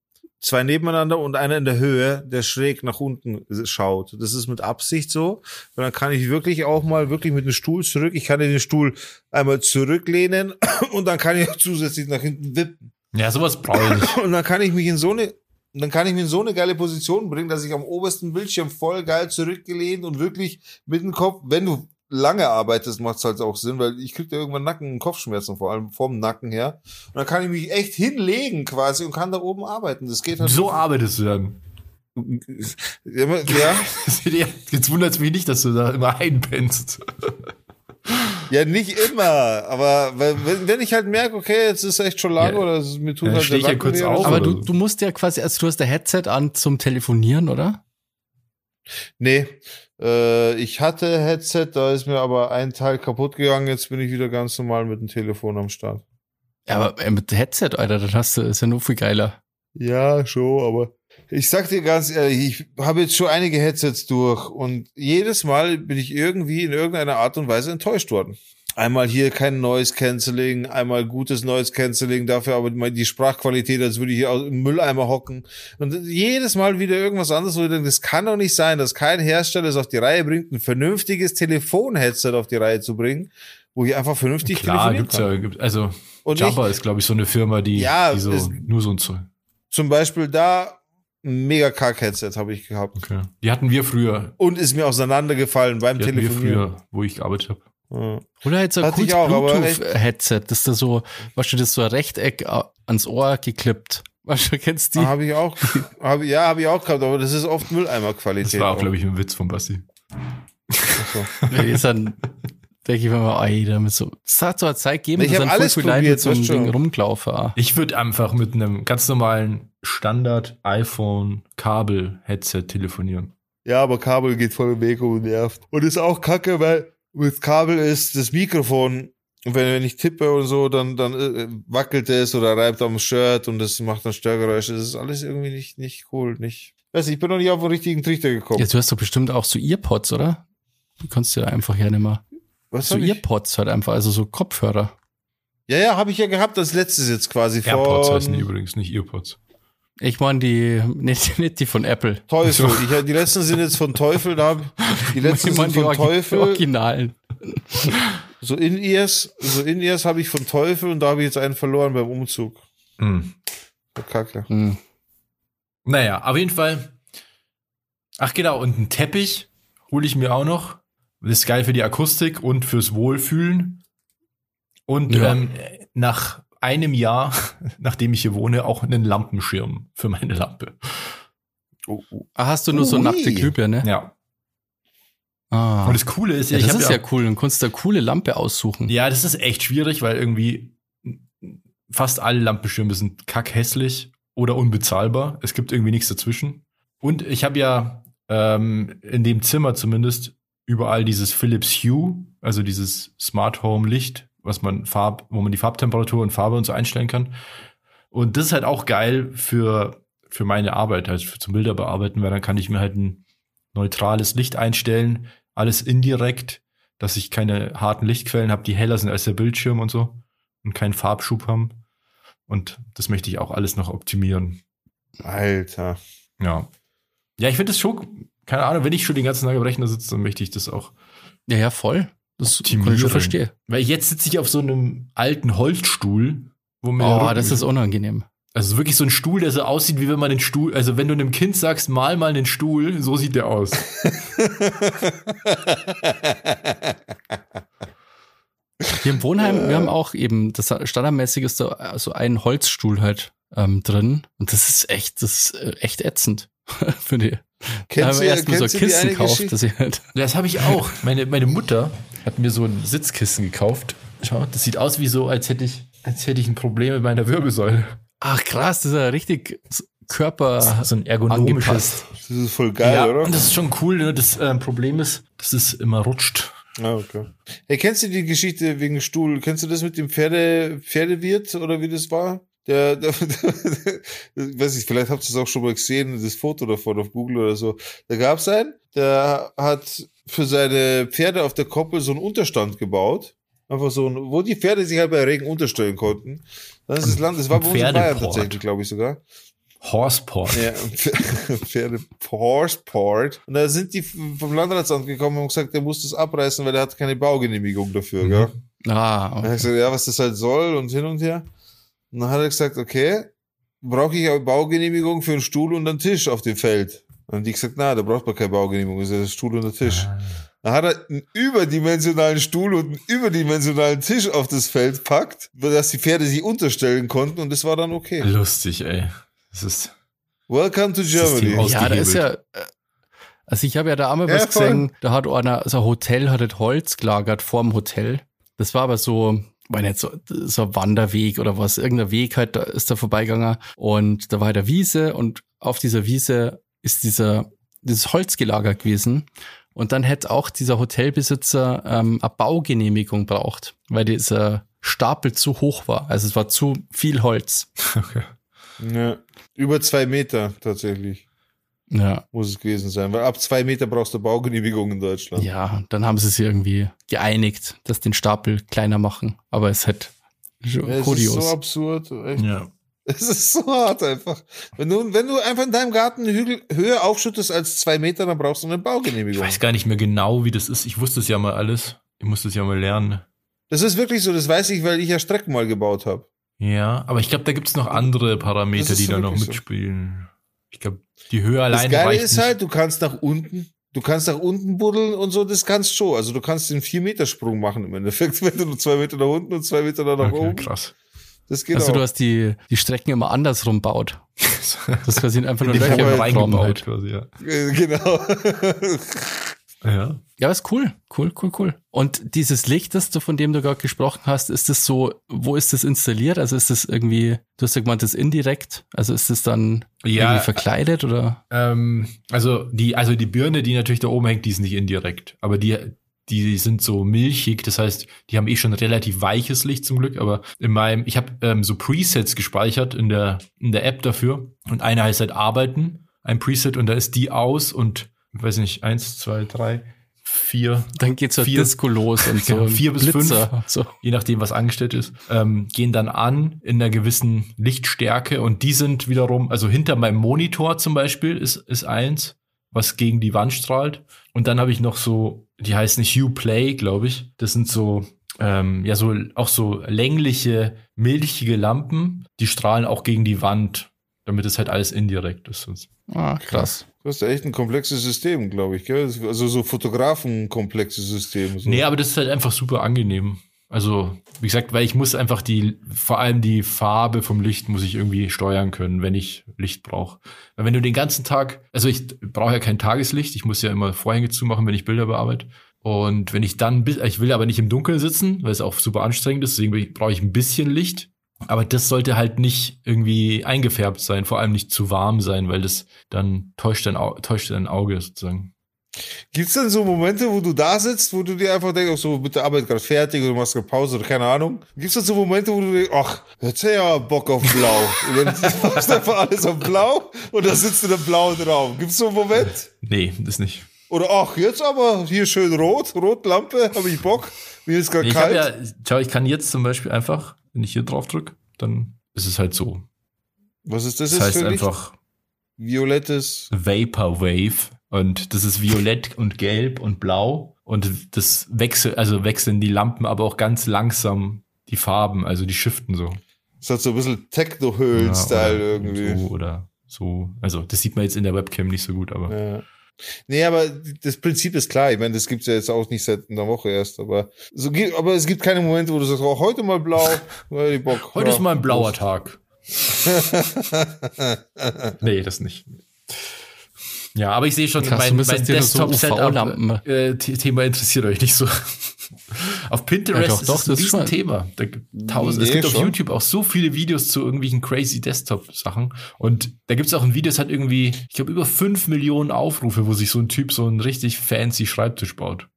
Zwei nebeneinander und einer in der Höhe, der schräg nach unten schaut. Das ist mit Absicht so. Und dann kann ich wirklich auch mal wirklich mit dem Stuhl zurück. Ich kann den Stuhl einmal zurücklehnen und dann kann ich auch zusätzlich nach hinten wippen. Ja, sowas brauche ich. Und dann kann ich mich in so eine, dann kann ich mich in so eine geile Position bringen, dass ich am obersten Bildschirm voll geil zurückgelehnt und wirklich mit dem Kopf, wenn du lange arbeitest, macht es halt auch Sinn, weil ich krieg da irgendwann Nacken- und Kopfschmerzen, vor allem vom Nacken her. Und dann kann ich mich echt hinlegen quasi und kann da oben arbeiten. Das geht halt. So arbeitest du dann. Ja, Jetzt wundert es mich nicht, dass du da immer einpennst. ja, nicht immer, aber wenn, wenn ich halt merke, okay, jetzt ist echt schon lange Ja. oder es, mir tut Ja, halt ich ja kurz auf. Aber du, du musst ja quasi, also du hast der Headset an zum Telefonieren, oder? Nee, äh, ich hatte Headset, da ist mir aber ein Teil kaputt gegangen. Jetzt bin ich wieder ganz normal mit dem Telefon am Start. Ja, aber äh, mit Headset, Alter, dann hast du, ist ja nur viel geiler. Ja, schon, aber ich sag dir ganz ehrlich, ich habe jetzt schon einige Headsets durch und jedes Mal bin ich irgendwie in irgendeiner Art und Weise enttäuscht worden. Einmal hier kein Noise Cancelling, einmal gutes Noise Cancelling, dafür aber die Sprachqualität, als würde ich hier im Mülleimer hocken. Und jedes Mal wieder irgendwas anderes, wo ich denke, das kann doch nicht sein, dass kein Hersteller es auf die Reihe bringt, ein vernünftiges Telefon-Headset auf die Reihe zu bringen, wo ich einfach vernünftig Klar, telefonieren gibt's kann. ja, gibt, also Und Jabba ist, glaube ich, so eine Firma, die, Ja, die so es- nur so ein Zeug. Zum Beispiel da ein mega Kack-Headset habe ich gehabt. Okay. Die hatten wir früher. Und ist mir auseinandergefallen beim Die hatten wir Telefonieren. früher, wo ich gearbeitet habe. Ja. Oder halt so ein cooles Bluetooth-Headset, das da so, weißt du, das so ein Rechteck ans Ohr geklippt. Weißt du, kennst die? Habe ich auch, hab, ja, habe ich auch gehabt, aber das ist oft Das Mülleimer-Qualität. war auch, glaube ich, ein Witz von Basti. Ist dann, denke ich mir mal, ey, damit so, das hat so eine Zeit gegeben, Ich dass dann alles probiert, mit so einem. Ding rumgelaufen. Ich würde einfach mit einem ganz normalen Standard-iPhone-Kabel-Headset telefonieren. Ja, aber Kabel geht voll im Weg und nervt. Und ist auch kacke, weil mit Kabel ist das Mikrofon, und wenn, wenn ich tippe und so, dann, dann äh, wackelt es oder reibt am Shirt und das macht dann Störgeräusche. Das ist alles irgendwie nicht, nicht cool, nicht. Weiß nicht, ich bin noch nicht auf den richtigen Trichter gekommen. Ja, du hast doch bestimmt auch so Earpods, oder? Die kannst du ja einfach ja nicht mehr. Was So? Earpods halt einfach, also so Kopfhörer. Ja, ja, habe ich ja gehabt, das letztes jetzt quasi AirPods heißen die übrigens, nicht Earpods. Ich meine die, nicht, nicht die von Apple. Teufel. Ich, die letzten sind jetzt von Teufel, da hab, die letzten ich meine sind die von Orgi- Teufel. Originalen. So In-Ears, so In-Ears habe ich von Teufel und da habe ich jetzt einen verloren beim Umzug. Hm. Kacke. Hm. Naja, auf jeden Fall. Ach genau, und einen Teppich hole ich mir auch noch. Das ist geil für die Akustik und fürs Wohlfühlen. Und Ja. ähm, nach einem Jahr, nachdem ich hier wohne, auch einen Lampenschirm für meine Lampe. Ah, hast du nur so Ui. nackte Glühbirne? Ja. Ah. Und das Coole ist, ja, ich das hab ist ja, ja cool. Dann kannst du eine coole Lampe aussuchen. ja, das ist echt schwierig, weil irgendwie fast alle Lampenschirme sind kackhässlich oder unbezahlbar. Es gibt irgendwie nichts dazwischen. Und ich habe ja ähm, in dem Zimmer zumindest überall dieses Philips Hue, also dieses Smart Home Licht, was man Farb, wo man die Farbtemperatur und Farbe und so einstellen kann. Und das ist halt auch geil für, für meine Arbeit, halt für zum Bilder bearbeiten, weil dann kann ich mir halt ein neutrales Licht einstellen, alles indirekt, dass ich keine harten Lichtquellen habe, die heller sind als der Bildschirm und so und keinen Farbschub haben. Und das möchte ich auch alles noch optimieren. Alter. Ja. Ja, ich finde das schon, keine Ahnung, wenn ich schon den ganzen Tag am Rechner sitze, dann möchte ich das auch. Ja, ja, voll. Das kann ich schon verstehen. Weil jetzt sitze ich auf so einem alten Holzstuhl, wo mir Oh, das ist unangenehm. also wirklich so ein Stuhl, der so aussieht, wie wenn man den Stuhl, also wenn du einem Kind sagst, mal mal den Stuhl, so sieht der aus. Hier im Wohnheim, wir haben auch eben, das standardmäßig ist da so ein Holzstuhl halt ähm, drin. Und das ist echt, das ist äh, echt ätzend. Für die. Da haben Kennst wir du, erstmal so kennst Kisten gekauft, dass ich halt. Das habe ich auch. Meine, meine Mutter hat mir so ein Sitzkissen gekauft. Schau, das sieht aus wie so, als hätte ich, als hätte ich ein Problem mit meiner Wirbelsäule. Ach krass, das ist ja richtig Körper So ein ergonomisches. angepasst. Das ist voll geil, ja, oder? und das ist schon cool. Nur das ähm, Problem ist, dass es immer rutscht. Ah, okay. Hey, kennst du die Geschichte wegen Stuhl? Kennst du das mit dem Pferde, Pferdewirt oder wie das war? Der, der, der, weiß ich, vielleicht habt ihr es auch schon mal gesehen, das Foto davon auf Google oder so. Da gab's einen, der hat für seine Pferde auf der Koppel so einen Unterstand gebaut. Einfach so ein, wo die Pferde sich halt bei Regen unterstellen konnten. Das ist das Land, das war bei uns in Bayern tatsächlich, glaube ich sogar. Horseport. Ja, Pferde Horseport. Und da sind die vom Landratsamt gekommen und haben gesagt, er muss das abreißen, weil er hat keine Baugenehmigung dafür, gell? Ah, Dann hat okay. gesagt, ja, was das halt soll und hin und her. Und dann hat er gesagt, okay, brauche ich eine Baugenehmigung für einen Stuhl und einen Tisch auf dem Feld. Und die gesagt, na, da braucht man keine Baugenehmigung, das ist ja der Stuhl und der Tisch. Dann hat er einen überdimensionalen Stuhl und einen überdimensionalen Tisch auf das Feld packt, dass die Pferde sich unterstellen konnten und das war dann okay. Lustig, ey. Das ist. Welcome to Germany. aus- Ja, da ist ja. äh, Also ich habe ja da einmal Ja, was voll. gesehen, da hat einer, so ein Hotel hat das Holz gelagert vorm Hotel. Das war aber so, war nicht so, so ein Wanderweg oder was, irgendein Weg halt, da ist da vorbeigegangen und da war halt eine Wiese und auf dieser Wiese ist dieser, dieses Holz gelagert gewesen. Und dann hätte auch dieser Hotelbesitzer ähm, eine Baugenehmigung braucht, weil dieser Stapel zu hoch war. Also es war zu viel Holz. Okay. Ja. Über zwei Meter tatsächlich Ja. muss es gewesen sein, weil ab zwei Meter brauchst du Baugenehmigung in Deutschland. Ja, dann haben sie sich irgendwie geeinigt, dass den Stapel kleiner machen. Aber es hat schon Ja, es kurios. ist so absurd. Echt. Ja. Es ist so hart einfach. Wenn du, wenn du einfach in deinem Garten Hügel höher aufschüttest als zwei Meter, dann brauchst du eine Ich Baugenehmigung. weiß gar nicht mehr genau, wie das ist. Ich wusste es ja mal alles. Ich musste es ja mal lernen. Das ist wirklich so, das weiß ich, weil ich ja Strecken mal gebaut habe. Ja, aber ich glaube, da gibt es noch andere Parameter, Das die so da noch wirklich so. mitspielen. Ich glaube, die Höhe Das alleine Geile reicht ist nicht. halt, du kannst nach unten du kannst nach unten buddeln und so, das kannst schon. Also du kannst den 4-Meter-Sprung machen im Endeffekt, wenn du nur zwei Meter nach unten und zwei Meter nach Okay, oben. krass. Das geht Also auch. du hast die, die Strecken immer andersrum baut. Das quasi einfach nur Löcher halt reingebaut halt. quasi, ja. Äh, genau. Ja. Ja, ist cool. Cool, cool, cool. Und dieses Licht, das du, von dem du gerade gesprochen hast, ist das so, wo ist das installiert? Also ist das irgendwie, du hast ja gemeint, das ist indirekt? Also ist das dann Ja, irgendwie verkleidet oder? Ähm, also die, also die Birne, die natürlich da oben hängt, die ist nicht indirekt. Aber die, die sind so milchig, das heißt, die haben eh schon relativ weiches Licht zum Glück. Aber in meinem, ich habe ähm, so Presets gespeichert in der in der App dafür. Und einer heißt halt Arbeiten, ein Preset und da ist die aus und ich weiß nicht eins, zwei, drei, vier, Dann geht's so Vier- Disco los und so. Vier bis Blitzer. So. je nachdem, was angestellt ist, ähm, gehen dann an in einer gewissen Lichtstärke und die sind wiederum, also hinter meinem Monitor zum Beispiel ist, ist eins, was gegen die Wand strahlt. Und dann habe ich noch so, die heißen Hue Play, glaube ich. Das sind so, ähm, ja, so auch so längliche, milchige Lampen, die strahlen auch gegen die Wand, damit es halt alles indirekt ist. Ah, krass. Du hast ja echt ein komplexes System, glaube ich, gell? Also so Fotografen-komplexes System. So. Nee, aber das ist halt einfach super angenehm. Also, wie gesagt, weil ich muss einfach die, vor allem die Farbe vom Licht muss ich irgendwie steuern können, wenn ich Licht brauche. Weil wenn du den ganzen Tag, also ich brauche ja kein Tageslicht, ich muss ja immer Vorhänge zumachen, wenn ich Bilder bearbeite. Und wenn ich dann, ich will aber nicht im Dunkeln sitzen, weil es auch super anstrengend ist, deswegen brauche ich ein bisschen Licht. Aber das sollte halt nicht irgendwie eingefärbt sein, vor allem nicht zu warm sein, weil das dann täuscht dein, Au täuscht dein Auge sozusagen. Gibt's denn so Momente, wo du da sitzt, wo du dir einfach denkst, ach so, mit der Arbeit gerade fertig oder du machst gerade Pause oder keine Ahnung? Gibt's denn so Momente, wo du denkst, ach, jetzt ja Bock auf Blau. Und dann machst du einfach alles auf Blau und dann sitzt du in einem blauen Raum. Gibt's so einen Moment? Nee, das nicht. Oder ach, jetzt aber hier schön rot, Rotlampe, habe ich Bock. Mir ist gerade Nee, kalt. ja, schau, ich kann jetzt zum Beispiel einfach, wenn ich hier drauf drücke, dann ist es halt so. Was ist das, Das heißt für Licht? einfach Violettes. Vaporwave und das ist violett und gelb und blau und das wechselt, also wechseln die Lampen aber auch ganz langsam die Farben, also die shiften so. Das hat so ein bisschen Techno-Höhlen-Style Ja, irgendwie. So oder so. Also das sieht man jetzt in der Webcam nicht so gut, aber Ja. Nee, aber das Prinzip ist klar. Ich meine, das gibt's ja jetzt auch nicht seit einer Woche erst, aber so aber es gibt keine Momente, wo du sagst, oh, heute mal blau, weil ich Bock. heute ist mal ein blauer. Tag. nee, das nicht. Ja, aber ich sehe schon, Krass, mein, mein UV-Lampen. Desktop-Thema interessiert euch nicht so. auf Pinterest Ja, doch, ist doch, es ein das ist schon- Riesenthema. Da gibt tausend, es Nee, gibt auf schon. YouTube auch so viele Videos zu irgendwelchen crazy Desktop-Sachen. Und da gibt es auch ein Video, das hat irgendwie, ich glaube, über fünf Millionen Aufrufe, wo sich so ein Typ so einen richtig fancy Schreibtisch baut.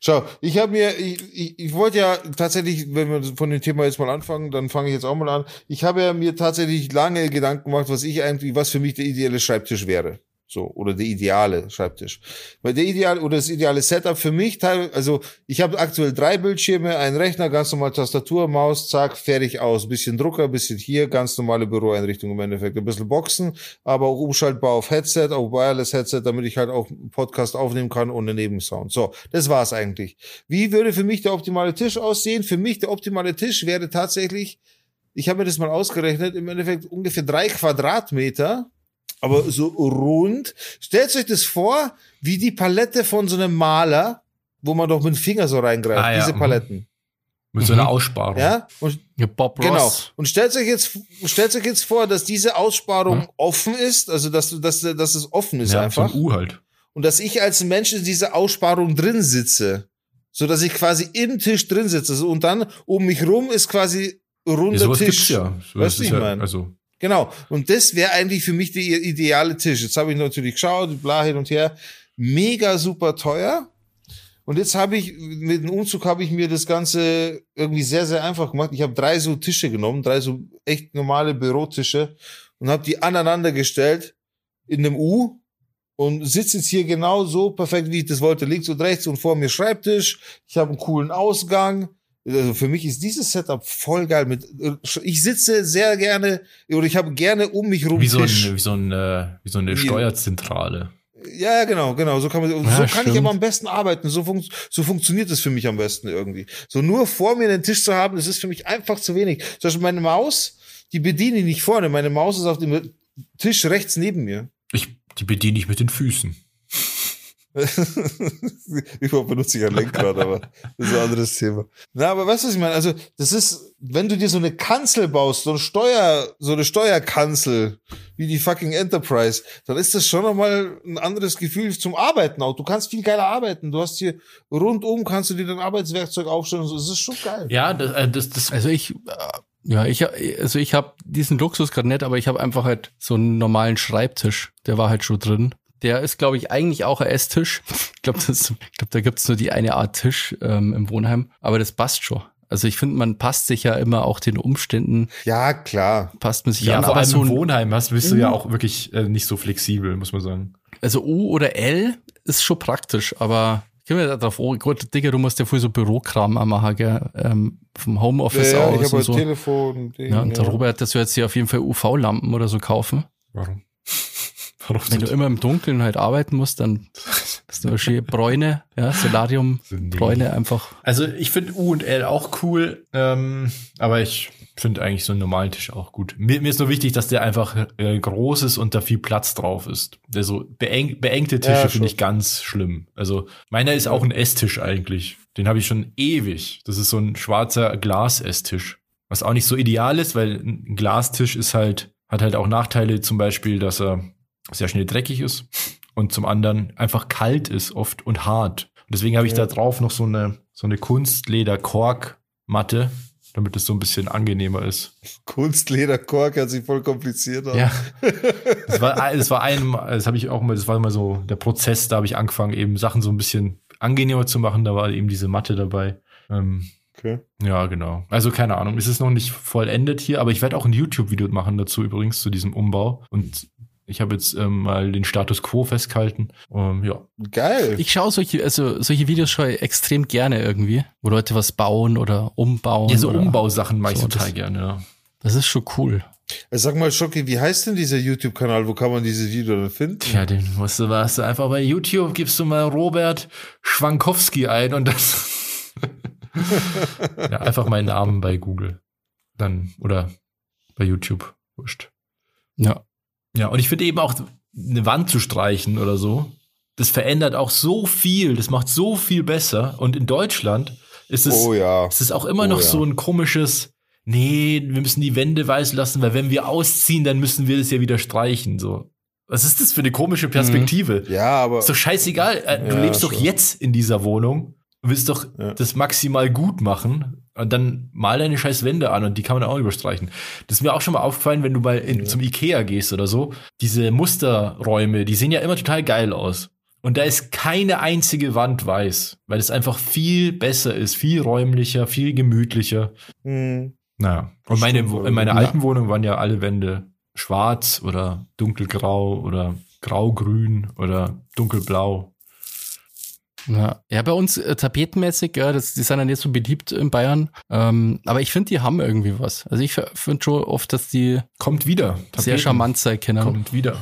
Schau, ich habe mir, ich, ich, ich wollte ja tatsächlich, wenn wir von dem Thema jetzt mal anfangen, dann fange ich jetzt auch mal an. Ich habe ja mir tatsächlich lange Gedanken gemacht, was ich eigentlich, was für mich der ideale Schreibtisch wäre. So, oder der ideale Schreibtisch. Weil der ideale oder das ideale Setup für mich, also ich habe aktuell drei Bildschirme, einen Rechner, ganz normal Tastatur, Maus, zack, fertig aus. Bisschen Drucker, bisschen hier, ganz normale Büroeinrichtung im Endeffekt. Ein bisschen Boxen, aber auch umschaltbar auf Headset, auf Wireless-Headset, damit ich halt auch einen Podcast aufnehmen kann ohne Nebensound. So, das war's eigentlich. Wie würde für mich der optimale Tisch aussehen? Für mich der optimale Tisch wäre tatsächlich, ich habe mir das mal ausgerechnet, im Endeffekt ungefähr drei Quadratmeter, aber so rund. Stellt euch das vor, wie die Palette von so einem Maler, wo man doch mit dem Finger so reingreift, Ah, ja, diese mhm. Paletten. Mit so einer Aussparung. Ja? Und Ja, Bob Genau. Ross. Und stellt euch jetzt, stellt euch jetzt vor, dass diese Aussparung Hm? offen ist, also dass, dass, dass es offen ist ja, einfach. so ein U halt. und dass ich als Mensch in dieser Aussparung drin sitze. So dass ich quasi im Tisch drin sitze. So, und dann um mich rum ist quasi runder Ja, sowas Tisch. gibt's ja. So, Weißt du, ich ja mein? Also, Genau. Und das wäre eigentlich für mich der ideale Tisch. Jetzt habe ich natürlich geschaut, bla hin und her. Mega super teuer. Und jetzt habe ich, mit dem Umzug habe ich mir das Ganze irgendwie sehr, sehr einfach gemacht. Ich habe drei so Tische genommen, drei so echt normale Bürotische und habe die aneinander gestellt in einem U und sitze jetzt hier genau so perfekt, wie ich das wollte. Links und rechts und vor mir Schreibtisch. Ich habe einen coolen Ausgang. Also für mich ist dieses Setup voll geil. Mit, ich sitze sehr gerne oder ich habe gerne um mich rum wie, so ein, wie, so ein, äh, wie so eine Steuerzentrale. Ja, genau, genau. So kann man, Ja, so kann ich aber am besten arbeiten. So, funkt, so funktioniert es für mich am besten irgendwie. So nur vor mir den Tisch zu haben, das ist für mich einfach zu wenig. Zum Beispiel meine Maus, die bediene ich nicht vorne. Meine Maus ist auf dem Tisch rechts neben mir. Ich, die bediene ich mit den Füßen. Überhaupt benutze ich ein Lenkrad, aber das ist ein anderes Thema. Na, aber weißt du, was ich meine? Also, das ist, wenn du dir so eine Kanzel baust, so eine Steuer, so eine Steuerkanzel, wie die fucking Enterprise, dann ist das schon nochmal ein anderes Gefühl zum Arbeiten auch. Du kannst viel geiler arbeiten. Du hast hier rundum kannst du dir dein Arbeitswerkzeug aufstellen und so. Das ist schon geil. Ja, das, äh, das, das Also ich, äh, ja, ich, also ich habe diesen Luxus gerade nicht, aber ich habe einfach halt so einen normalen Schreibtisch. Der war halt schon drin. Der ist, glaube ich, eigentlich auch ein Esstisch. Ich glaube, glaub, da gibt's nur die eine Art Tisch ähm, im Wohnheim. Aber das passt schon. Also ich finde, man passt sich ja immer auch den Umständen, Ja, klar. passt man sich ja, an. vor Aber allem so im ein, Wohnheim hast, bist du ja auch wirklich äh, nicht so flexibel, muss man sagen. also U oder L ist schon praktisch, aber ich komme ja darauf, oh Gott, Digga, du musst ja voll so Bürokram machen, gell? Ähm, vom Homeoffice Ja, aus ich habe und ein so. Telefon. Ding, Ja, und der ja. Robert, das wird hier auf jeden Fall UV-Lampen oder so kaufen. Warum? Warum Wenn du immer im Dunkeln halt arbeiten musst, dann ist du schön Bräune, ja, Solarium. Bräune einfach. Also ich finde U und L auch cool, ähm, aber ich finde eigentlich so einen normalen Tisch auch gut. Mir, mir ist nur wichtig, dass der einfach äh, groß ist und da viel Platz drauf ist. Der so beeng, beengte Tische Ja, finde ich ganz schlimm. Also meiner ist auch ein Esstisch eigentlich. Den habe ich schon ewig. Das ist so ein schwarzer Glas-Esstisch. Was auch nicht so ideal ist, weil ein Glastisch ist halt, hat halt auch Nachteile, zum Beispiel, dass er sehr schnell dreckig ist und zum anderen einfach kalt ist oft und hart. Und deswegen habe ich Ja. da drauf noch so eine, so eine Kunstleder-Kork-Matte, damit es so ein bisschen angenehmer ist. Kunstleder, Kork hört sich voll kompliziert an. Ja. Das war, das war ein, das habe ich auch mal, das war mal so der Prozess, da habe ich angefangen, eben Sachen so ein bisschen angenehmer zu machen. Da war eben diese Matte dabei. Ähm, Okay. ja, genau. Also keine Ahnung, es ist noch nicht vollendet hier, aber ich werde auch ein YouTube-Video machen dazu übrigens, zu diesem Umbau. Und ich habe jetzt ähm, mal den Status quo festgehalten. Ähm, ja. Geil. Ich schaue solche, also solche Videos schaue ich extrem gerne irgendwie, wo Leute was bauen oder umbauen. Ja, so oder, Umbausachen mache ich so, total das- gerne, ja. Das ist schon cool. Äh, Sag mal, Schocki, wie heißt denn dieser YouTube-Kanal? Wo kann man dieses Video dann finden? Tja, den musst du, was du einfach bei YouTube gibst du mal Robert Schwankowski ein und das. ja, einfach meinen Namen bei Google. Dann, oder bei YouTube. Wurscht. Ja. Ja, und ich finde eben auch, eine Wand zu streichen oder so, das verändert auch so viel, das macht so viel besser. Und in Deutschland ist es, oh ja. es ist auch immer Oh noch ja. so ein komisches, nee, wir müssen die Wände weiß lassen, weil wenn wir ausziehen, dann müssen wir das ja wieder streichen. So. Was ist das für eine komische Perspektive? Ja, aber Ist doch scheißegal. Äh, Du Ja, lebst doch schon. jetzt in dieser Wohnung und willst doch das maximal gut machen. Und dann mal deine scheiß Wände an und die kann man auch überstreichen. Das ist mir auch schon mal aufgefallen, wenn du mal in, zum Ikea gehst oder so. Diese Musterräume, die sehen ja immer total geil aus. Und da ist keine einzige Wand weiß, weil es einfach viel besser ist, viel räumlicher, viel gemütlicher. hm, Naja. Und meine, in meiner ja. alten Wohnung waren ja alle Wände schwarz oder dunkelgrau oder graugrün oder dunkelblau. Ja, ja bei uns äh, tapetenmäßig, ja, das, die sind ja nicht so beliebt in Bayern. Ähm, aber ich finde, die haben irgendwie was. Also ich finde schon oft, dass die Kommt wieder. sehr Tapeten charmant sein können. Kommt wieder.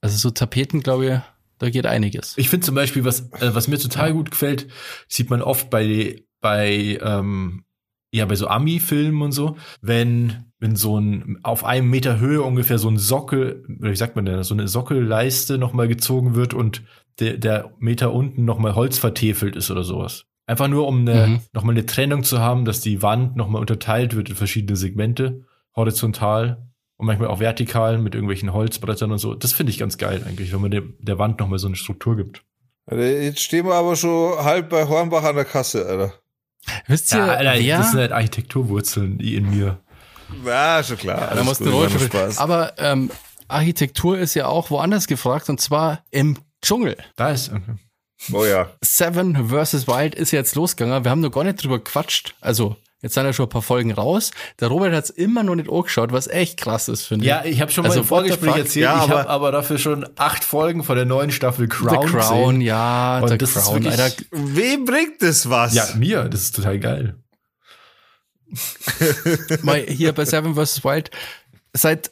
Also so Tapeten, glaube ich, da geht einiges. Ich finde zum Beispiel, was, äh, was mir total gut gefällt, sieht man oft bei, bei, ähm, ja, bei so Ami-Filmen und so, wenn, wenn so ein, auf einem Meter Höhe ungefähr so ein Sockel, oder wie sagt man denn, so eine Sockelleiste nochmal gezogen wird und der, der Meter unten nochmal Holz vertefelt ist oder sowas. Einfach nur, um eine, Mhm. nochmal eine Trennung zu haben, dass die Wand nochmal unterteilt wird in verschiedene Segmente, horizontal und manchmal auch vertikal mit irgendwelchen Holzbrettern und so. Das finde ich ganz geil eigentlich, wenn man der, der Wand nochmal so eine Struktur gibt. Alter, Jetzt stehen wir aber schon halb bei Hornbach an der Kasse, Alter. Wisst ihr, Ja, Alter, wer? das sind halt Architekturwurzeln die in mir. Ja, schon klar. da Alles musst du Spaß. Aber ähm, Architektur ist ja auch woanders gefragt und zwar im Dschungel. Da ist. Okay. Oh ja. Seven vs. Wild ist jetzt losgegangen. Wir haben noch gar nicht drüber gequatscht. Also, jetzt sind ja schon ein paar Folgen raus. Der Robert hat es immer noch nicht angeschaut, was echt krass ist, finde Ja, ich habe schon Also, mal im Vorgespräch erzählt, Ja, ich aber- habe aber dafür schon acht Folgen von der neuen Staffel ich. Crown, The Crown, gesehen. ja, Und The das ist Crown, wirklich- Alter. Wem bringt das was? Ja, mir, das ist total geil. Mal hier bei Seven vs. Wild. Seit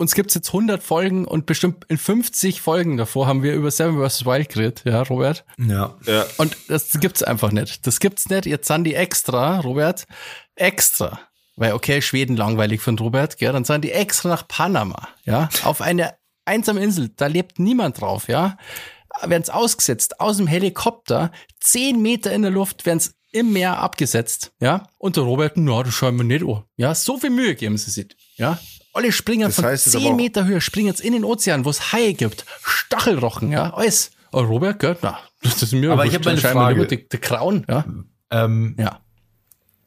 uns gibt's jetzt 100 Folgen und bestimmt in 50 Folgen davor haben wir über Seven vs. Wild geredet, ja, Robert? Ja. ja. Und das gibt's einfach nicht. Das gibt's nicht. Jetzt sind die extra, Robert, extra. Weil, okay, Schweden langweilig von Robert, gell, dann sind die extra nach Panama, ja, auf eine einsame Insel. Da lebt niemand drauf, ja. werden es ausgesetzt aus dem Helikopter, zehn Meter in der Luft werden es im Meer abgesetzt, ja. Und der Robert, na, das schauen wir nicht an. Ja, so viel Mühe geben sie sich, ja. Alle springen Das von heißt zehn auch- Meter Höhe, springen jetzt in den Ozean, wo es Haie gibt, Stachelrochen, ja, alles. Aber Robert, gell, na, das ist mir Aber ich wurscht, hab mal eine scheinbar Frage. die Krauen, ja. Ähm, Ja.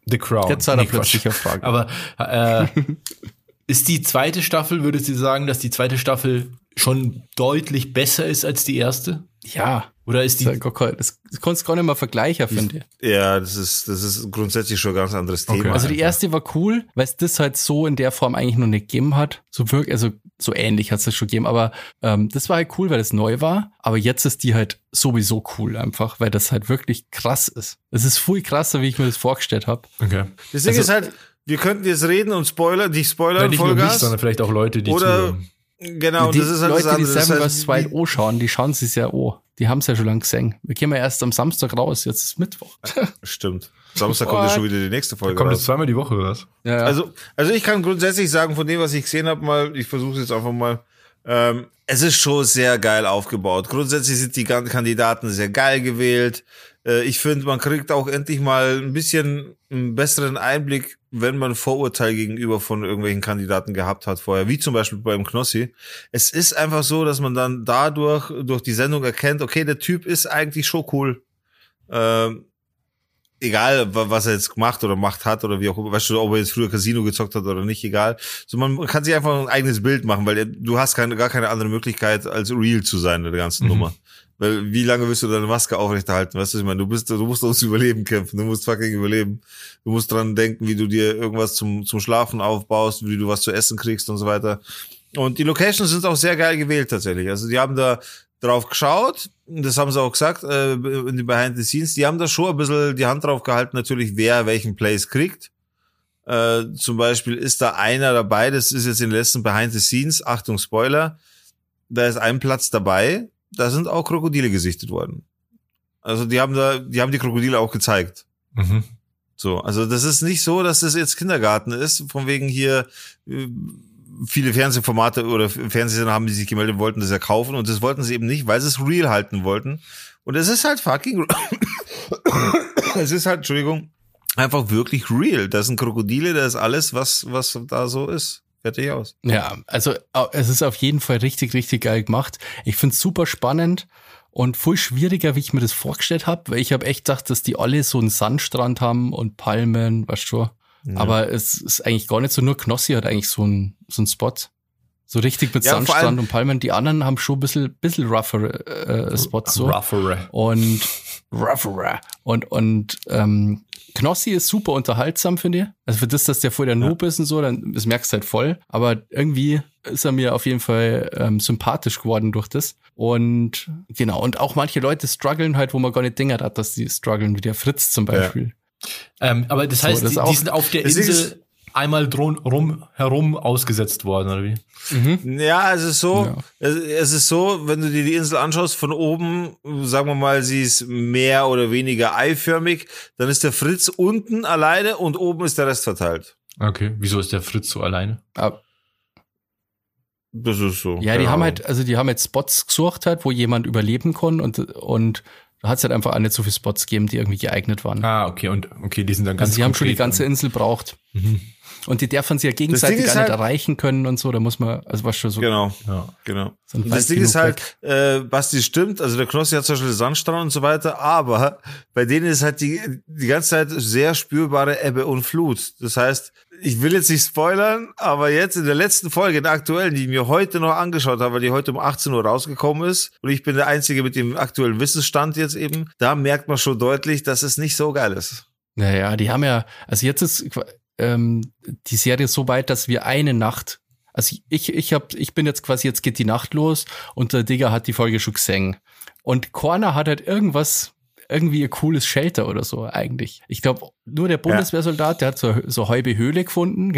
The Crown. Jetzt hat er Nee, plötzlich eine Frage. Aber äh, ist die zweite Staffel, würdest du sagen, dass die zweite Staffel schon deutlich besser ist als die erste? Ja. Oder ist Das, die das, das kannst du gar nicht mal vergleichen, finde ich. Ja, das ist, das ist grundsätzlich schon ein ganz anderes Okay. Thema. Also die erste war cool, weil es das halt so in der Form eigentlich noch nicht gegeben hat. So wirklich, also so ähnlich hat es das schon gegeben, aber ähm, das war halt cool, weil es neu war. Aber jetzt ist die halt sowieso cool einfach, weil das halt wirklich krass ist. Es ist viel krasser, wie ich mir das vorgestellt habe. Okay. Das Ding Also- ist halt, wir könnten jetzt reden und spoilern, nicht Ja, spoilern, nicht nur mich, Vollgas. sondern vielleicht auch Leute, die Oder- zuhören. Genau, und die das ist halt Leute, das die andere. Das Seven heißt, vs. Wild O schauen, die schauen sich ja oh. Die haben es ja schon lang gesehen. Wir gehen ja erst am Samstag raus, jetzt ist Mittwoch. Stimmt. Samstag kommt ja schon wieder die nächste Folge Kommt raus. jetzt zweimal die Woche, oder was? Ja, ja. Also, also ich kann grundsätzlich sagen, von dem, was ich gesehen habe, mal, ich versuche jetzt einfach mal, ähm, es ist schon sehr geil aufgebaut. Grundsätzlich sind die ganzen Kandidaten sehr geil gewählt. Äh, ich finde, man kriegt auch endlich mal ein bisschen einen besseren Einblick, wenn man Vorurteil gegenüber von irgendwelchen Kandidaten gehabt hat vorher, wie zum Beispiel beim Knossi. Es ist einfach so, dass man dann dadurch, durch die Sendung erkennt, okay, der Typ ist eigentlich schon cool. Ähm, egal wa- was er jetzt gemacht oder gemacht hat oder wie auch immer, weißt du, ob er jetzt früher Casino gezockt hat oder nicht, egal. So man kann sich einfach ein eigenes Bild machen, weil du hast keine, gar keine andere Möglichkeit, als real zu sein in der ganzen Mhm. Nummer. Weil wie lange willst du deine Maske aufrechterhalten? Weißt du, ich meine, du bist, du musst ums Überleben kämpfen, du musst fucking überleben. Du musst dran denken, wie du dir irgendwas zum, zum Schlafen aufbaust, wie du was zu essen kriegst und so weiter. Und die Locations sind auch sehr geil gewählt tatsächlich. Also die haben da drauf geschaut, das haben sie auch gesagt, äh, in den Behind the Scenes, die haben da schon ein bisschen die Hand drauf gehalten, natürlich, wer welchen Place kriegt. Äh, zum Beispiel ist da einer dabei, das ist jetzt in den letzten Behind the Scenes, Achtung Spoiler, da ist ein Platz dabei, da sind auch Krokodile gesichtet worden. Also die haben da, die haben die Krokodile auch gezeigt. Mhm. So, also das ist nicht so, dass das jetzt Kindergarten ist, von wegen hier äh, viele Fernsehformate oder Fernsehsender haben die sich gemeldet, wollten das ja kaufen und das wollten sie eben nicht, weil sie es real halten wollten. Und es ist halt fucking, es ist halt, Entschuldigung, einfach wirklich real. Das sind Krokodile, das ist alles, was, was da so ist. Fertig aus. Ja, also es ist auf jeden Fall richtig, richtig geil gemacht. Ich find's super spannend und voll schwieriger, wie ich mir das vorgestellt habe, weil ich habe echt gedacht, dass die alle so einen Sandstrand haben und Palmen, weißt du. Ja. Aber es ist eigentlich gar nicht so, nur Knossi hat eigentlich so einen so einen Spot. So richtig mit Ja, Sandstrand allem- und Palmen. Die anderen haben schon ein bisschen, bisschen rougher äh, Spots so. Rougher. Und rougher. Und, und ähm, Knossi ist super unterhaltsam, finde ich. Also für das, dass der voll der Noob ist und so, dann das merkst du halt voll. Aber irgendwie ist er mir auf jeden Fall ähm, sympathisch geworden durch das. Und genau, und auch manche Leute strugglen halt, wo man gar nicht denkt hat, dass die strugglen, wie der Fritz zum Beispiel. Ähm, aber das So, heißt, das die, die sind auf der Insel einmal drum, rum, herum ausgesetzt worden, oder wie? Mhm. Ja, es ist so, Ja. es, ist so, wenn du dir die Insel anschaust, von oben, sagen wir mal, sie ist mehr oder weniger eiförmig, dann ist der Fritz unten alleine und oben ist der Rest verteilt. Okay. Wieso ist der Fritz so alleine? Aber, Das ist so. ja, die Keine haben halt, also die haben jetzt Spots gesucht halt, wo jemand überleben kann und, und da hat es halt einfach auch nicht so viele Spots gegeben, die irgendwie geeignet waren. Ah, okay. Und okay, die sind dann ganz also die haben schon die ganze. Insel braucht. Mhm. Und die dürfen sie ja gegenseitig gar nicht halt- erreichen können und so. Da muss man, also was schon so. Genau, Ja. genau. weit das Ding ist halt, äh, Basti stimmt, also der Knossi hat zum Beispiel Sandstrand und so weiter, aber bei denen ist halt die, die ganze Zeit sehr spürbare Ebbe und Flut. Das heißt, ich will jetzt nicht spoilern, aber jetzt in der letzten Folge, in der aktuellen, die ich mir heute noch angeschaut habe, weil die heute um 18 Uhr rausgekommen ist und ich bin der Einzige mit dem aktuellen Wissensstand jetzt eben, da merkt man schon deutlich, dass es nicht so geil ist. Naja, die haben ja, also jetzt ist ähm, die Serie so weit, dass wir eine Nacht, also ich, ich hab, ich bin jetzt quasi, jetzt geht die Nacht los und der Digger hat die Folge schon gesehen. Und Corner hat halt irgendwas, irgendwie ein cooles Shelter oder so eigentlich. Ich glaube, nur der Bundeswehrsoldat, der hat so, so halbe Höhle gefunden,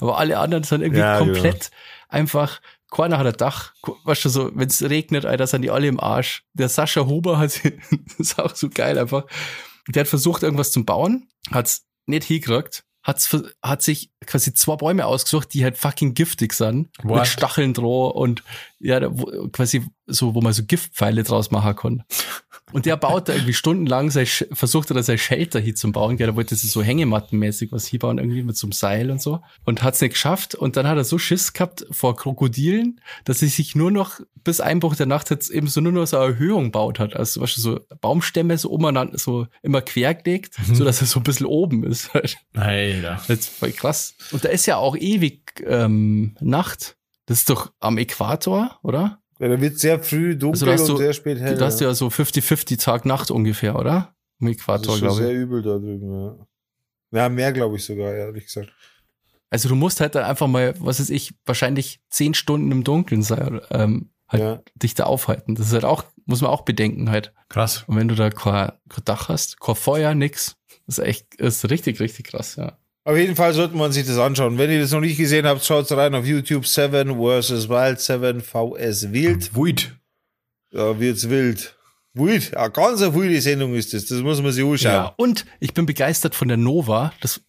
aber alle anderen sind irgendwie Ja, komplett einfach Corner hat ein Dach, weißt du, so, wenn es regnet, Alter, sind die alle im Arsch. Der Sascha Huber hat, das ist auch so geil einfach. Der hat versucht, irgendwas zu bauen, hat's nicht hingekriegt, hat's, ver- hat sich quasi zwei Bäume ausgesucht, die halt fucking giftig sind. What? Mit Stacheln droh und ja, wo, quasi so, wo man so Giftpfeile draus machen kann. Und der baut da irgendwie stundenlang, sein, versucht er da sein Shelter hier zum Bauen, gell, da wollte sie so hängemattenmäßig was hinbauen, irgendwie mit so einem Seil und so. Und hat's nicht geschafft. Und dann hat er so Schiss gehabt vor Krokodilen, dass er sich nur noch bis Einbruch der Nacht jetzt eben so nur noch so eine Erhöhung baut hat. Also zum Beispiel so Baumstämme so umeinander, so immer quergelegt, so dass er so ein bisschen oben ist. Alter. Das ist voll krass. Und da ist ja auch ewig ähm, Nacht. Das ist doch am Äquator, oder? Ja, da wird sehr früh dunkel Also und du- sehr spät hell. da hast du ja so 50-50 Tag-Nacht ungefähr, oder? Das Äquator, ist schon glaube sehr ich. übel da drüben, ja. Ja, mehr glaube ich sogar, ehrlich gesagt. Also du musst halt dann einfach mal, was weiß ich, wahrscheinlich zehn Stunden im Dunkeln sein, ähm, halt Ja. dich da aufhalten. Das ist halt auch, muss man auch bedenken halt. Krass. Und wenn du da kein, kein Dach hast, kein Feuer, nix, das ist echt, ist richtig, richtig krass, ja. Auf jeden Fall sollte man sich das anschauen. Wenn ihr das noch nicht gesehen habt, schaut rein auf YouTube 7 vs. Wild 7 VS Wild. Wuid. Da wird's wild. Wild. Eine ganz wilde Sendung ist das. Das muss man sich anschauen. Ja, und ich bin begeistert von der Nova. Das,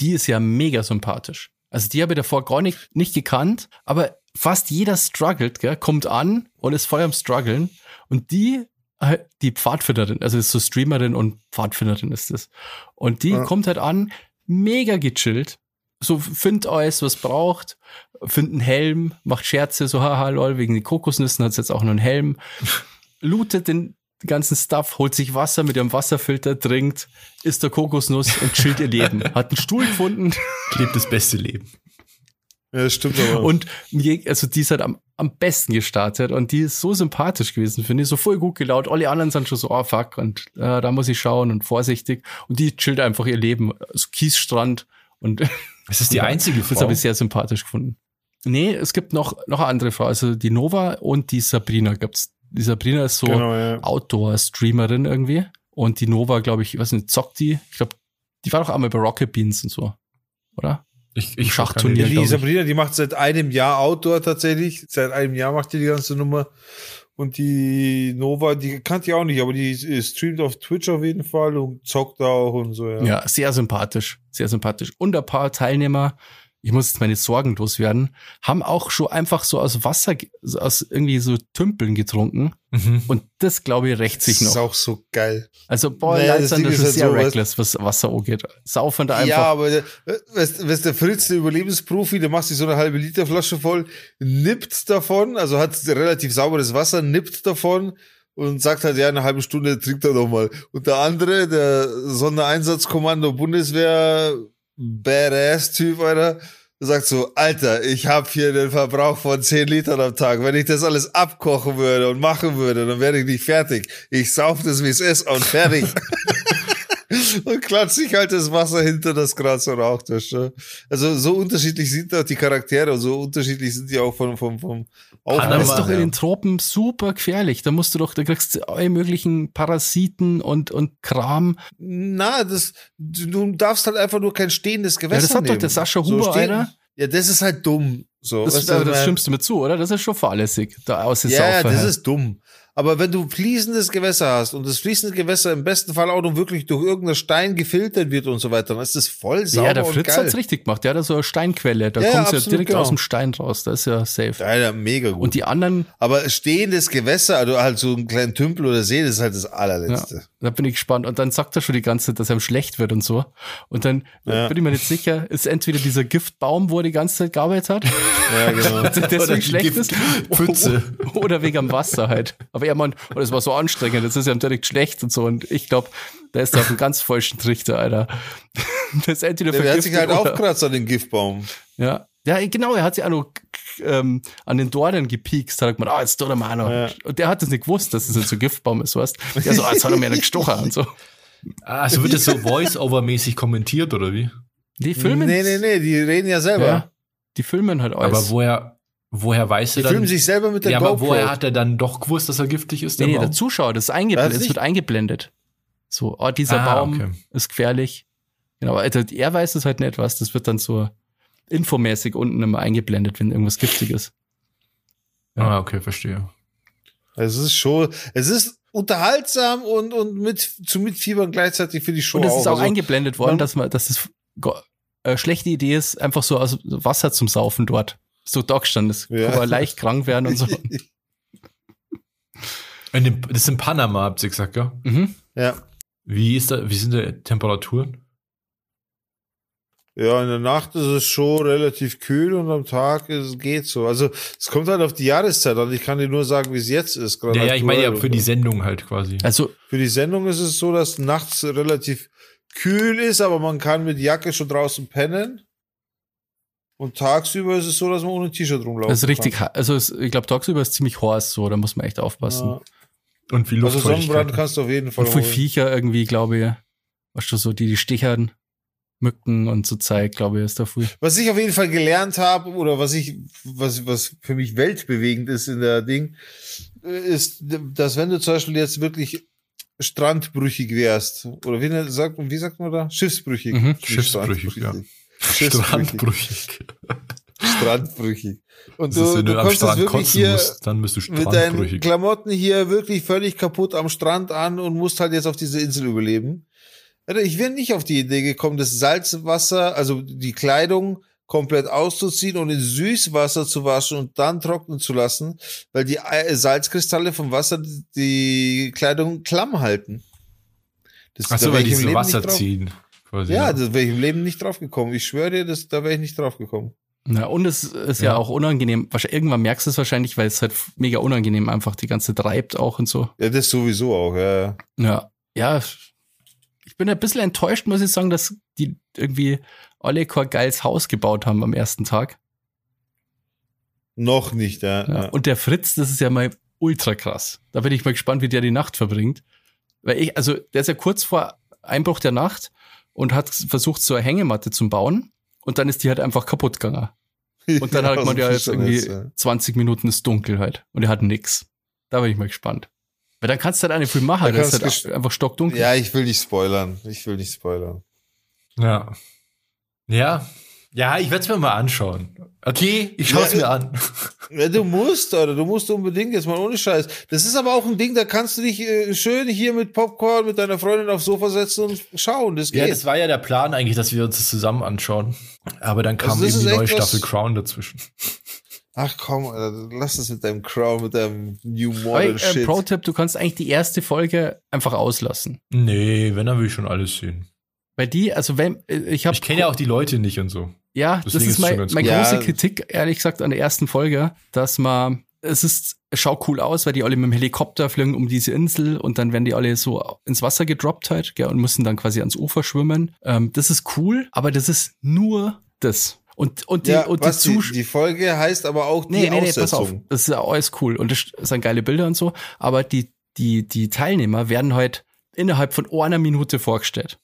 die ist ja mega sympathisch. Also die habe ich davor gar nicht, nicht gekannt, aber fast jeder struggelt, gell, kommt an und ist voll am struggeln. Und die, äh, die Pfadfinderin, also ist so Streamerin und Pfadfinderin ist das. Und die Ja. kommt halt an, mega gechillt. So findet alles, was braucht, findet einen Helm, macht Scherze, so haha lol, wegen den Kokosnüssen hat jetzt auch noch einen Helm, lootet den ganzen Stuff, holt sich Wasser mit ihrem Wasserfilter, trinkt, isst der Kokosnuss und chillt ihr Leben. Hat einen Stuhl gefunden Lebt das beste Leben. Ja, das stimmt aber. und also die ist halt am, am besten gestartet und die ist so sympathisch gewesen, finde ich, so voll gut gelaunt. Alle anderen sind schon so, oh fuck, und äh, da muss ich schauen und vorsichtig. Und die chillt einfach ihr Leben, also Kiesstrand und Es ist die einzige das Frau. habe ich sehr sympathisch gefunden. Nee, es gibt noch, noch eine andere Frau, also die Nova und die Sabrina gibt's. Die Sabrina ist so genau, ja. Outdoor-Streamerin irgendwie. Und die Nova, glaube ich, weiß nicht, zockt die? Ich glaube, die war doch einmal bei Rocket Beans und so. Oder? Ich, ich Schachturnier, Die. Sabrina, die macht seit einem Jahr Outdoor tatsächlich. Seit einem Jahr macht die die ganze Nummer. Und die Nova, die kannte ich auch nicht, aber die äh, streamt auf Twitch auf jeden Fall und zockt auch und so, ja. Ja. sehr sympathisch. Sehr sympathisch. Und ein paar Teilnehmer, ich muss jetzt meine Sorgen loswerden, haben auch schon einfach so aus Wasser, aus irgendwie so Tümpeln getrunken. Mhm. Und das, glaube ich, rächt sich Das ist noch. auch so geil. Also, boah, Naja, das Ding ist schon halt sehr so, reckless, was Wasser angeht. Saufen da einfach. Ja, aber der, weißt, weißt, der Fritz, der Überlebensprofi, der macht sich so eine halbe Liter Flasche voll, nippt davon, also hat relativ sauberes Wasser, nippt davon und sagt halt, ja, eine halbe Stunde trinkt er doch mal. Und der andere, der Sondereinsatzkommando Bundeswehr, Badass-Typ, Alter, sagt so, Alter, ich habe hier den Verbrauch von 10 Litern am Tag. Wenn ich das alles abkochen würde und machen würde, dann wäre ich nicht fertig. Ich sauf das, wie es ist und fertig. und klatscht sich halt das Wasser hinter das Gras und raucht das. Ne? Also so unterschiedlich sind auch die Charaktere und so unterschiedlich sind die auch vom, vom, vom Aber Panama, das ist doch in den Tropen super gefährlich. Da musst du doch, da kriegst du alle möglichen Parasiten und, und Kram. Na, das, du, darfst halt einfach nur kein stehendes Gewässer das hat doch nehmen. der Sascha Huber, stehen- Alter. Ja, das ist halt dumm. So, Das, weißt du, das, stimmst du mir zu, oder? Das ist schon fahrlässig. Da aus Ja, ja, das ist dumm. Aber wenn du fließendes Gewässer hast und das fließende Gewässer im besten Fall auch noch wirklich durch irgendeinen Stein gefiltert wird und so weiter, dann ist das voll sauber Ja, der Fritz geil. hat's richtig gemacht. Der hat so eine Steinquelle. Da Ja, ja, kommst du ja direkt genau. aus dem Stein raus. Das ist ja safe. Ja, ja, mega gut. Und die anderen, Aber stehendes Gewässer, also halt so einen kleinen Tümpel oder See, das ist halt das allerletzte. da bin ich gespannt. Und dann sagt er schon die ganze Zeit, dass er ihm schlecht wird und so. Und dann Ja. bin ich mir nicht sicher, ist entweder dieser Giftbaum, wo er die ganze Zeit gearbeitet hat, Ja, genau. deswegen schlecht ist, Giftpfütze. oder wegen am Wasser halt. Aber meint, oh, das war so anstrengend, das ist ja direkt schlecht und so. Und ich glaube, da ist auf einem ganz falschen Trichter, Alter. Das ist entweder Der hat sich halt aufkratzt an den Giftbaum. Ja. Ja, genau, er hat sich auch noch ähm, an den Dornen gepiekst, hat gemeint, ah, jetzt tut er mal noch. Ja. Und der hat das nicht gewusst, dass das jetzt so ein Giftbaum ist, weißt Der so, ah, jetzt hat er mir gestochen und so. Also wird das so Voice-Over-mäßig kommentiert, oder wie? Die filmen. Nee, nee, nee, die reden ja selber. Ja, die filmen halt alles. Aber woher, woher weiß er dann? filmen sich selber mit der ja, aber GoPro. woher hat er dann doch gewusst, dass er giftig ist? nee, nee, Baum? der Zuschauer, das ist eingeblendet, hat's es wird eingeblendet. So, oh, dieser Ah, Baum okay. ist gefährlich. Genau, also er weiß es halt nicht was, das wird dann so infomäßig unten immer eingeblendet, wenn irgendwas giftig ist. Ah, okay, verstehe. Es ist schon, es ist unterhaltsam und, und mit, zu mitfiebern gleichzeitig für die Show Und es ist auch also, eingeblendet worden, man- dass man, dass es äh, schlechte Idee ist, einfach so aus Wasser zum Saufen dort. So Dogstand, das Ja. kann man leicht krank werden und so. In dem, das ist in Panama, habt ihr gesagt, gell? Mhm. ja. Wie ist da, wie sind die Temperaturen? Ja, in der Nacht ist es schon relativ kühl und am Tag ist, geht so. Also es kommt halt auf die Jahreszeit an. Ich kann dir nur sagen, wie es jetzt ist. Ja, ja, ich meine ja für die Sendung halt quasi. Also, Für die Sendung ist es so, dass nachts relativ kühl ist, aber man kann mit Jacke schon draußen pennen. Und tagsüber ist es so, dass man ohne T-Shirt rumlaufen das ist richtig, kann. also es, ich glaube, tagsüber ist ziemlich heiß so, da muss man echt aufpassen. Ja. Und wie Also Luftfeuchtigkeit. Sonnenbrand kannst du auf jeden Fall Und viel holen. Viecher irgendwie, glaube ich, weißt du, so die, die stichern, Mücken und so Zeug, glaube ich, ist da viel. Was ich auf jeden Fall gelernt habe oder was ich, was, was für mich weltbewegend ist in der Ding, ist, dass wenn du zum Beispiel jetzt wirklich strandbrüchig wärst, oder wie, nennt- sagt, wie sagt man da? Schiffsbrüchig. Mhm. Schiffsbrüchig, ja. Strandbrüchig. Strandbrüchig. Und Das ist, du, wenn du du am Strand wirklich kotzen hier musst, dann bist du mit deinen strandbrüchig. Klamotten hier wirklich völlig kaputt am Strand an und musst halt jetzt auf diese Insel überleben. Ich wäre nicht auf die Idee gekommen, das Salzwasser, also die Kleidung komplett auszuziehen und in Süßwasser zu waschen und dann trocknen zu lassen, weil die äh, Salzkristalle vom Wasser die Kleidung klamm halten. Das, Achso, weil die so Wasser ziehen. Quasi, Ja, das wäre ich im Leben nicht drauf gekommen. Ich schwöre dir, das, da wäre ich nicht drauf gekommen. Ja, und es ist ja, Ja. auch unangenehm. Irgendwann merkst du es wahrscheinlich, weil es halt mega unangenehm einfach die ganze treibt auch und so. Ja, das sowieso auch, ja. ja. Ja, ja. Ich bin ein bisschen enttäuscht, muss ich sagen, dass die irgendwie alle kein geiles Haus gebaut haben am ersten Tag. Noch nicht, ja. Ja. ja. Und der Fritz, das ist ja mal ultra krass. Da bin ich mal gespannt, wie der die Nacht verbringt. Weil ich, also der ist ja kurz vor Einbruch der Nacht und hat versucht, so eine Hängematte zu bauen. Und dann ist die halt einfach kaputt gegangen. Und dann hat aus man dem ja jetzt irgendwie Fischernetz, ja. 20 Minuten ist dunkel halt. Und er hat nix. Da bin ich mal gespannt. Weil dann kannst du halt eine viel machen. Da Das ist halt einfach stockdunkel. Ja, ich will nicht spoilern. Ich will nicht spoilern. Ja. Ja. Ja, ich werde es mir mal anschauen. Okay, ich schaue es Ja, mir an. Ja, du musst, oder du musst unbedingt jetzt mal ohne Scheiß. Das ist aber auch ein Ding, da kannst du dich äh, schön hier mit Popcorn mit deiner Freundin aufs Sofa setzen und schauen. Das geht. Ja, das war ja der Plan eigentlich, dass wir uns das zusammen anschauen. Aber dann kam Also das eben die neue Staffel Crown dazwischen. Ach komm, Alter, lass es mit deinem Crown, mit deinem New Modern äh, Shit. Pro-Tipp, du kannst eigentlich die erste Folge einfach auslassen. Nee, wenn, dann will ich schon alles sehen. Weil die, also wenn, äh, ich habe Ich kenne ja auch die Leute nicht und so. Ja, das Deswegen ist ist mein, meine gut. große Ja. Kritik, ehrlich gesagt, an der ersten Folge, dass man, es ist, es schaut cool aus, weil die alle mit dem Helikopter fliegen um diese Insel und dann werden die alle so ins Wasser gedroppt halt, gell, und müssen dann quasi ans Ufer schwimmen. Ähm, das ist cool, aber das ist nur das. Und, und die, ja, und die was, die, Zuschauer. die Folge heißt aber auch die Nee, nee, nee, pass auf. Aussetzung. Das ist ja alles cool und das sind geile Bilder und so. Aber die, die, die Teilnehmer werden halt innerhalb von einer Minute vorgestellt.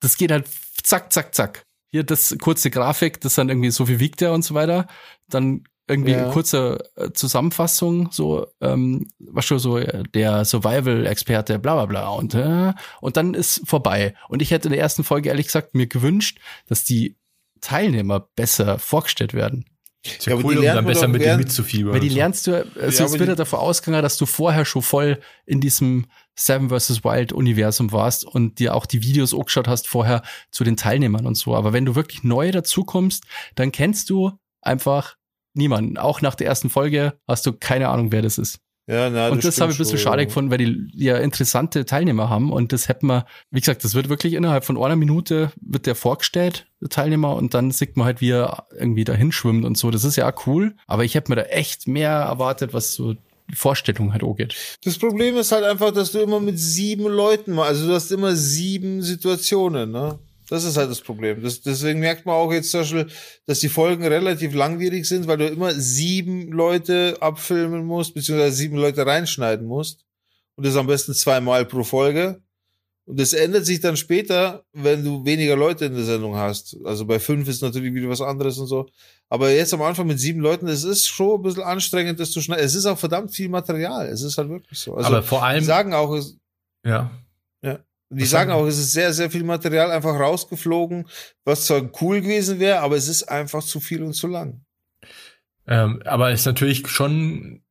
Das geht halt zack, zack, zack. Hier das kurze Grafik, das dann irgendwie so viel wiegt er und so weiter. Dann irgendwie Ja. eine kurze äh, Zusammenfassung, so, ähm, was schon so, äh, der Survival-Experte, bla bla bla. Und, äh, und dann ist vorbei. Und ich hätte in der ersten Folge ehrlich gesagt mir gewünscht, dass die Teilnehmer besser vorgestellt werden. Ist Ja, ja, cool, die um lernt dann man besser mit während- mitzufiebern. Weil die so. lernst du, also Ja, es aber wird ja die- davon ausgegangen, dass du vorher schon voll in diesem Seven vs. Wild Universum warst und dir auch die Videos angeschaut hast vorher zu den Teilnehmern und so. Aber wenn du wirklich neu dazukommst, dann kennst du einfach niemanden. Auch nach der ersten Folge hast du keine Ahnung, wer das ist. Ja, na, und das stimmt habe ich ein bisschen schon, schade ja. gefunden, weil die ja interessante Teilnehmer haben und das hätten wir, wie gesagt, das wird wirklich innerhalb von einer Minute wird der vorgestellt, der Teilnehmer, und dann sieht man halt, wie er irgendwie dahin schwimmt und so. Das ist ja cool, aber ich hätte mir da echt mehr erwartet, was so Vorstellung halt angeht. Das Problem ist halt einfach, dass du immer mit sieben Leuten, also du hast immer sieben Situationen, ne? Das ist halt das Problem. Das, deswegen merkt man auch jetzt zum Beispiel, dass die Folgen relativ langwierig sind, weil du immer sieben Leute abfilmen musst, beziehungsweise sieben Leute reinschneiden musst. Und das am besten zweimal pro Folge. Und das ändert sich dann später, wenn du weniger Leute in der Sendung hast. Also bei fünf ist natürlich wieder was anderes und so. Aber jetzt am Anfang mit sieben Leuten, es ist schon ein bisschen anstrengend, das zu schneiden. Es ist auch verdammt viel Material. Es ist halt wirklich so. Also, Aber vor die allem, sagen auch, es, ja. die Was sagen sagen auch, es ist sehr, sehr viel Material einfach rausgeflogen, was zwar cool gewesen wäre, aber es ist einfach zu viel und zu lang. Ähm, aber ist natürlich schon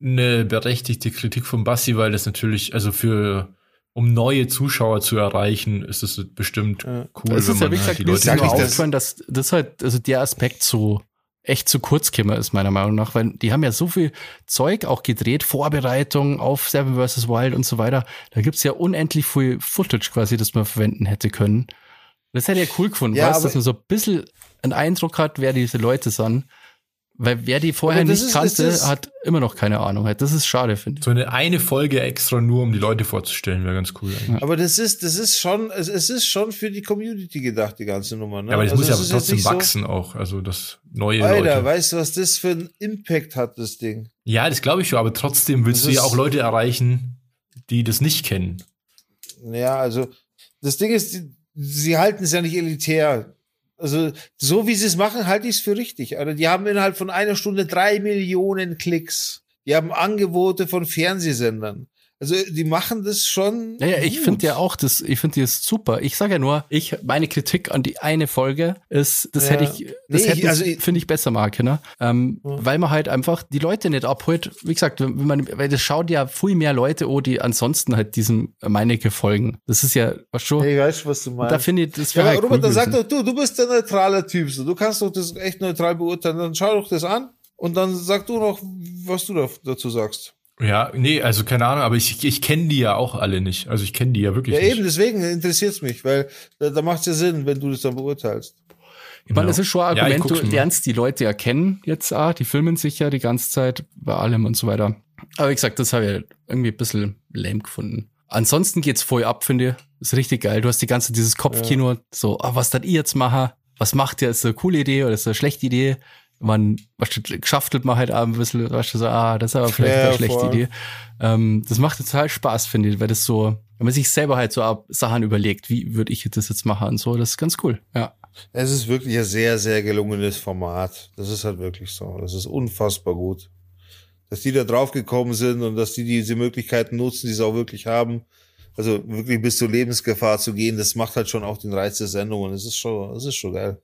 eine berechtigte Kritik von Bassi, weil das natürlich, also für um neue Zuschauer zu erreichen, ist es bestimmt Ja. cool, es ist ja, wie halt gesagt, nur ich das- aufgefallen, dass das halt, also der Aspekt so echt zu kurz gekommen ist, meiner Meinung nach, weil die haben ja so viel Zeug auch gedreht, Vorbereitung auf Seven vs. Wild und so weiter. Da gibt's ja unendlich viel Footage quasi, das man verwenden hätte können. Das hätte ich ja cool gefunden, Ja, weißt, dass man so ein bisschen einen Eindruck hat, wer diese Leute sind. Weil wer die vorher Aber nicht ist- kannte, ist hat immer noch keine Ahnung. Halt. Das ist schade, finde ich. So eine eine Folge extra nur, um die Leute vorzustellen, wäre ganz cool eigentlich. Aber das ist, das ist schon, es, es ist schon für die Community gedacht, die ganze Nummer. Ne? Ja, aber das Also muss ja es ist jetzt trotzdem nicht so- wachsen auch, also das neue Alter, Leute. weißt du, was das für einen Impact hat, das Ding? Ja, das glaube ich schon, aber trotzdem willst Das du ja auch Leute erreichen, die das nicht kennen. Ja, also das Ding ist, die, sie halten es ja nicht elitär. Also so wie sie es machen, halte ich es für richtig. Also die haben innerhalb von einer Stunde drei Millionen Klicks. Die haben Angebote von Fernsehsendern. Also die machen das schon. Naja, ich finde ja auch, das, ich finde die ist super. Ich sage ja nur, ich, meine Kritik an die eine Folge ist, das Ja. hätte ich, das Nee, hätte ich- also finde ich besser machen können. Ähm, Weil man halt einfach die Leute nicht abholt. Wie gesagt, wenn man, weil das schaut ja viel mehr Leute, oh, die ansonsten halt diesem Meinecke folgen. Das ist ja, was schon, Hey, weißt was du meinst? da finde ich, das Ja, wäre aber halt Robert, cool dann sag doch du, du bist der neutrale Typ. So. Du kannst doch das echt neutral beurteilen. Dann schau doch das an und dann sag du noch, was du da, dazu sagst. Ja, nee, also keine Ahnung, aber ich, ich kenne die ja auch alle nicht. Also ich kenne die ja wirklich Ja, nicht. eben, deswegen interessiert's mich, weil da, da macht es ja Sinn, wenn du das dann beurteilst. Ich meine, Ja. Ja, ich Argument, guck's du lernst die Leute erkennen jetzt auch, die filmen sich ja die ganze Zeit bei allem und so weiter. Aber wie gesagt, das habe ich irgendwie ein bisschen lame gefunden. Ansonsten geht's voll ab, finde ich. Ist richtig geil. Du hast die ganze, dieses Kopfkino, so, ah, was dann ich jetzt mache, was macht ihr, ist das eine coole Idee oder ist das eine schlechte Idee? Man, was geschaftelt man halt ein bisschen, weißt du, so, ah, das ist aber vielleicht Ja, eine schlechte voll. Idee. Ähm, das macht total Spaß, finde ich, weil das so, wenn man sich selber halt so ab- Sachen überlegt, wie würde ich das jetzt machen und so, das ist ganz cool, ja. Es ist wirklich ein sehr, sehr gelungenes Format. Das ist halt wirklich so. Das ist unfassbar gut. Dass die da drauf gekommen sind und dass die diese Möglichkeiten nutzen, die sie auch wirklich haben. Also wirklich bis zur Lebensgefahr zu gehen, das macht halt schon auch den Reiz der Sendung und es ist schon, es ist schon geil.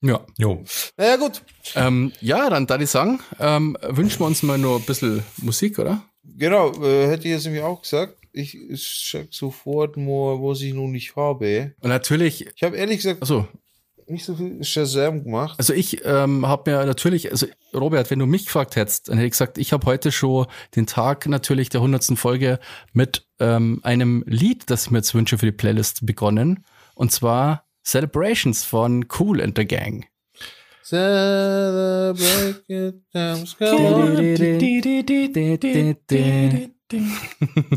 Ja. Jo. Naja, gut. Ähm, ja, dann da ich sagen, ähm, wünschen wir uns mal nur ein bisschen Musik, oder? Genau, äh, hätte ich jetzt nämlich auch gesagt. Ich check sofort mal, was ich nun nicht habe. Und natürlich, Ich habe ehrlich gesagt also, nicht so viel Shazam gemacht. also ich ähm, habe mir natürlich, also Robert, wenn du mich gefragt hättest, dann hätte ich gesagt, ich habe heute schon den Tag natürlich der hundertsten Folge mit ähm, einem Lied, das ich mir jetzt wünsche für die Playlist begonnen. Und zwar Celebrations von Cool and the Gang. Celebrate good times.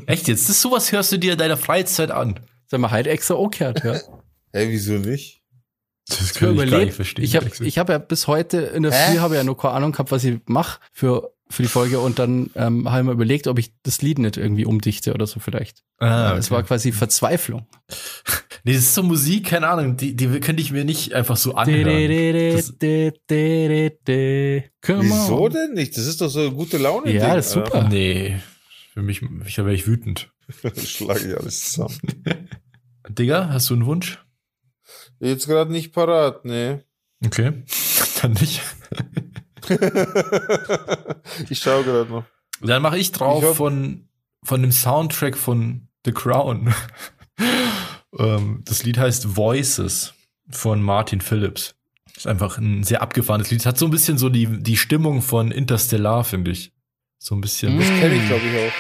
Echt jetzt? Das sowas hörst du dir in deiner Freizeit an. Haben wir halt extra auch gehört, ja. Hä, wieso nicht? Das Ich, überlegt, ich habe ehrlich gesagt. ich hab ja bis heute in der Hä? Früh habe ja noch keine Ahnung gehabt, was ich mache für, für die Folge und dann ähm, habe ich mir überlegt, ob ich das Lied nicht irgendwie umdichte oder so vielleicht. ah, Es okay. war quasi Verzweiflung. Nee, das ist so Musik, keine Ahnung, die, die könnte ich mir nicht einfach so anhören. Das, Wieso denn nicht? Das ist doch so eine gute Laune. Ja, das ist super. nee, für mich, ich, da wäre ich wütend. Schlage ich alles zusammen. Digga, hast du einen Wunsch? Jetzt gerade nicht parat, ne. Okay, dann nicht. ich schaue gerade noch. Dann mache ich drauf Ich von, von dem Soundtrack von The Crown. Ähm, das Lied heißt Voices von Martin Phillips. Ist einfach ein sehr abgefahrenes Lied. Es hat so ein bisschen so die, die Stimmung von Interstellar, finde ich. So ein bisschen. Mm. Kenne ich, glaube ich, auch.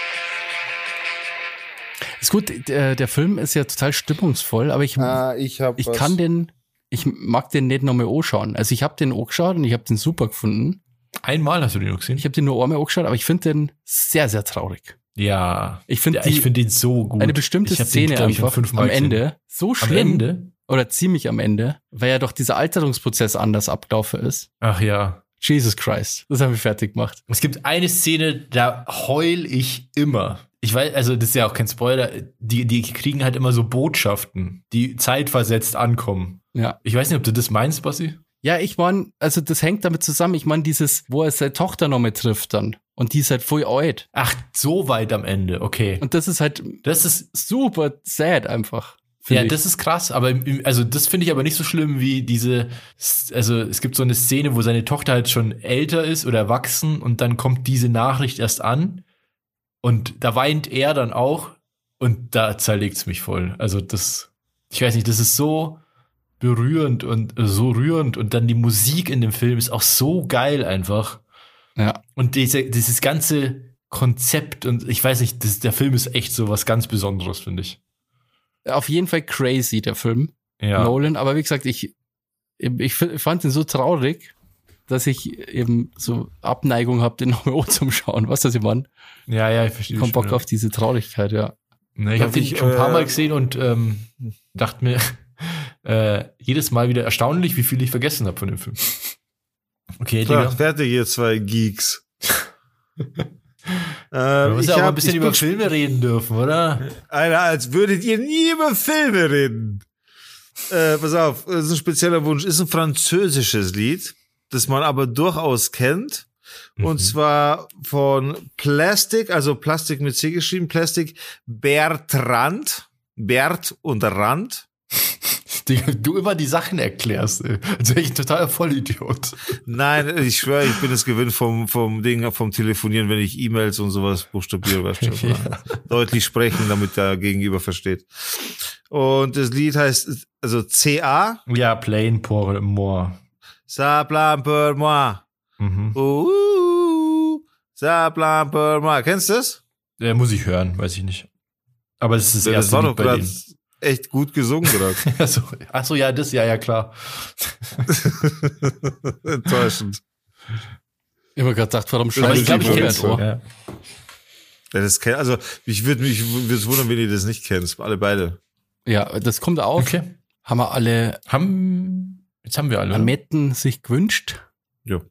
Ist gut, der, der Film ist ja total stimmungsvoll, aber ich, Ah, ich ich kann den, ich mag den nicht nochmal anschauen. Also ich habe den angeschaut und ich habe den super gefunden. Einmal hast du den noch gesehen? Ich habe den nur einmal angeschaut, aber ich finde den sehr, sehr traurig. Ja. Ich finde ja, ich finde den so gut. eine bestimmte den, Szene schon einfach am. Ende so Am schlimm Ende? oder ziemlich am Ende, weil ja doch dieser Alterungsprozess anders abgelaufen ist. Ach ja. Jesus Christ, das haben wir fertig gemacht. Es gibt eine Szene, da heul ich immer. Ich weiß, also das ist ja auch kein Spoiler, die, die kriegen halt immer so Botschaften, die zeitversetzt ankommen. Ja. Ich weiß nicht, ob du das meinst, Bossi? Ja, ich mein, also das hängt damit zusammen. Ich meine, dieses, wo er seine Tochter noch mit trifft dann. Und die ist halt voll alt. Ach, so weit am Ende, okay. Und das ist halt Das ist, super sad einfach. ja, ich. das ist krass, aber im- also das finde ich aber nicht so schlimm wie diese, also es gibt so eine Szene, wo seine Tochter halt schon älter ist oder erwachsen und dann kommt diese Nachricht erst an und da weint er dann auch Und da zerlegt's mich voll. Also das, ich weiß nicht, das ist so berührend und äh, so rührend und dann die Musik in dem Film ist auch so geil einfach. Ja. Und diese, dieses ganze Konzept und ich weiß nicht, das, der Film ist echt so was ganz Besonderes, finde ich. Auf jeden Fall crazy, der Film. Ja. Nolan, aber wie gesagt, ich, ich fand ihn so traurig, dass ich eben so Abneigung habe, den nochmal zum Schauen. Was das immer? Ja, ja, ich verstehe. Ich hab Bock auf diese Traurigkeit, ja. Ne, ich habe den schon ein paar äh, Mal gesehen und ähm, dachte mir äh, jedes Mal wieder erstaunlich, wie viel ich vergessen habe von dem Film. Okay, Digga. fertig, ihr zwei Geeks. Man ähm, muss ich ja auch hab, ein bisschen über Filme reden dürfen, oder? Alter, als würdet ihr nie über Filme reden. Äh, pass auf, das ist ein spezieller Wunsch. Ist ein französisches Lied, das man aber durchaus kennt. Und zwar von Plastic, also Plastik mit C geschrieben, Plastic Bertrand. Bert und Rand. Digga, du immer die Sachen erklärst, ey. Als wäre ich ein totaler Vollidiot. Nein, ich schwöre, ich bin es gewinnt vom, vom Ding, vom Telefonieren, wenn ich E-Mails und sowas buchstabiere, weißt du, Ja. deutlich sprechen, damit der Gegenüber versteht. Und das Lied heißt, also CA, Ja, Plain pour moi. Ça plan pour moi. Mhm. Uh, ça plan pour moi. Kennst du das? Äh, muss ich hören, weiß ich nicht. Aber es ist das Ja, das erste war Lied doch bei gerade. Echt gut gesungen gerade. Achso, ach so, ja, das, ja, ja, klar. Enttäuschend. Ich habe gerade gedacht, warum Aber schreibe ich ich glaub, glaube, ich ich kenn's kenn's Ja. Ja, das kenn, also ich würde mich würde es wundern, wenn ihr das nicht kennt. Alle beide. Ja, das kommt auf. Okay. Haben wir alle Haben, jetzt haben wir alle. Ametten sich gewünscht. Ja.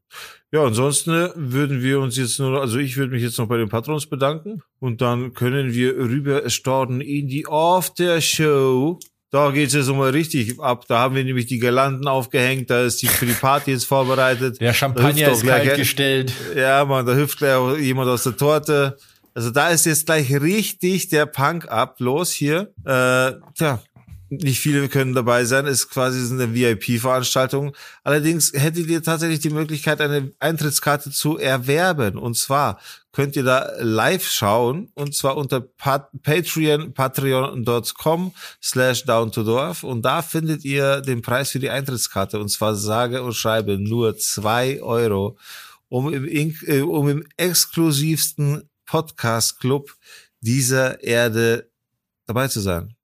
Ja, ansonsten äh, würden wir uns jetzt nur, also ich würde mich jetzt noch bei den Patrons bedanken und dann können wir rüber starten in die After Show. Da geht es jetzt nochmal richtig ab. Da haben wir nämlich die Girlanden aufgehängt, da ist die für die Party jetzt vorbereitet. Der Champagner ist gleich- kalt gestellt. Ja, man, da hüpft gleich auch jemand aus der Torte. Also da ist jetzt gleich richtig der Punk ab. Los hier. Äh, tja, nicht viele können dabei sein. Ist quasi eine VIP-Veranstaltung. Allerdings hättet ihr tatsächlich die Möglichkeit, eine Eintrittskarte zu erwerben. Und zwar könnt ihr da live schauen. Und zwar unter Pat Patreon, patreon.com slash down to dorf. Und da findet ihr den Preis für die Eintrittskarte. Und zwar sage und schreibe nur zwei Euro um im, Ink- äh, um im exklusivsten Podcast-Club dieser Erde dabei zu sein.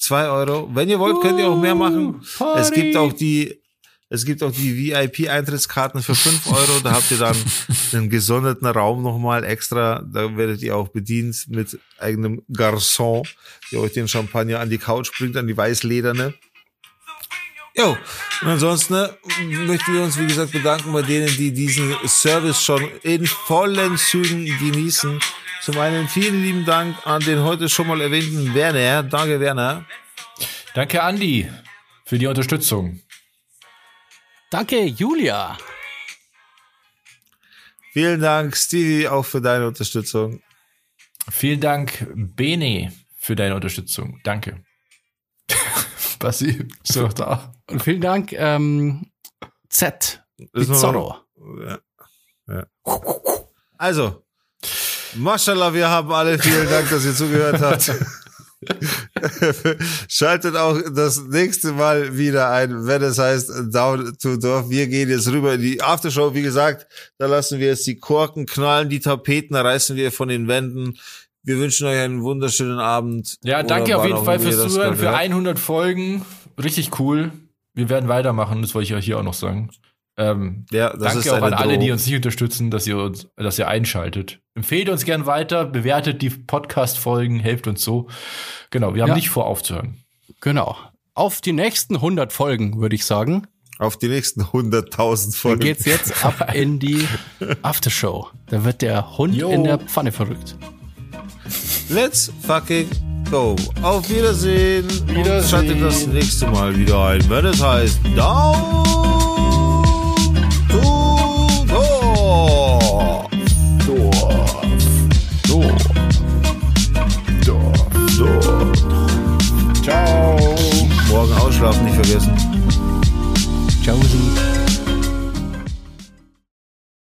Zwei Euro. Wenn ihr wollt, könnt ihr auch mehr machen. Es gibt auch die, es gibt auch die VIP-Eintrittskarten für fünf Euro. Da habt ihr dann einen gesonderten Raum nochmal extra. Da werdet ihr auch bedient mit eigenem Garçon, der euch den Champagner an die Couch bringt, an die weißlederne. Jo, und ansonsten äh, möchten wir uns, wie gesagt, bedanken bei denen, die diesen Service schon in vollen Zügen genießen. Zum einen vielen lieben Dank an den heute schon mal erwähnten Werner. Danke, Werner. Danke, Andi, für die Unterstützung. Danke, Julia. Vielen Dank, Stevie, auch für deine Unterstützung. Vielen Dank, Bene, für deine Unterstützung. Danke. Basti, noch da? Und vielen Dank, ähm, Z. Pizarro. Ja. Ja. Also, Mashallah, wir haben alle vielen Dank, dass ihr zugehört habt. Schaltet auch das nächste Mal wieder ein, wenn es heißt Down to Dorf. Wir gehen jetzt rüber in die Aftershow. Wie gesagt, da lassen wir jetzt die Korken knallen, die Tapeten reißen wir von den Wänden. Wir wünschen euch einen wunderschönen Abend. Ja, danke auf jeden Fall fürs Zuhören, für hört. 100 Folgen. Richtig cool. Wir werden weitermachen, das wollte ich ja hier auch noch sagen. Ähm, Ja, das danke ist auch an alle, Drohung. die uns nicht unterstützen, dass ihr uns, dass ihr einschaltet. Empfehlt uns gern weiter, bewertet die Podcast-Folgen, helft uns so. Genau, wir haben Ja. nicht vor aufzuhören. Genau. Auf die nächsten 100 Folgen, würde ich sagen. Auf die nächsten 100.000 Dann Folgen. geht's jetzt ab in die Aftershow. Da wird der Hund Jo. in der Pfanne verrückt. Let's fucking go. Auf Wiedersehen. Wiedersehen. Und schaltet das nächste Mal wieder ein, wenn es heißt Down Ausschlafen nicht vergessen. Ciao.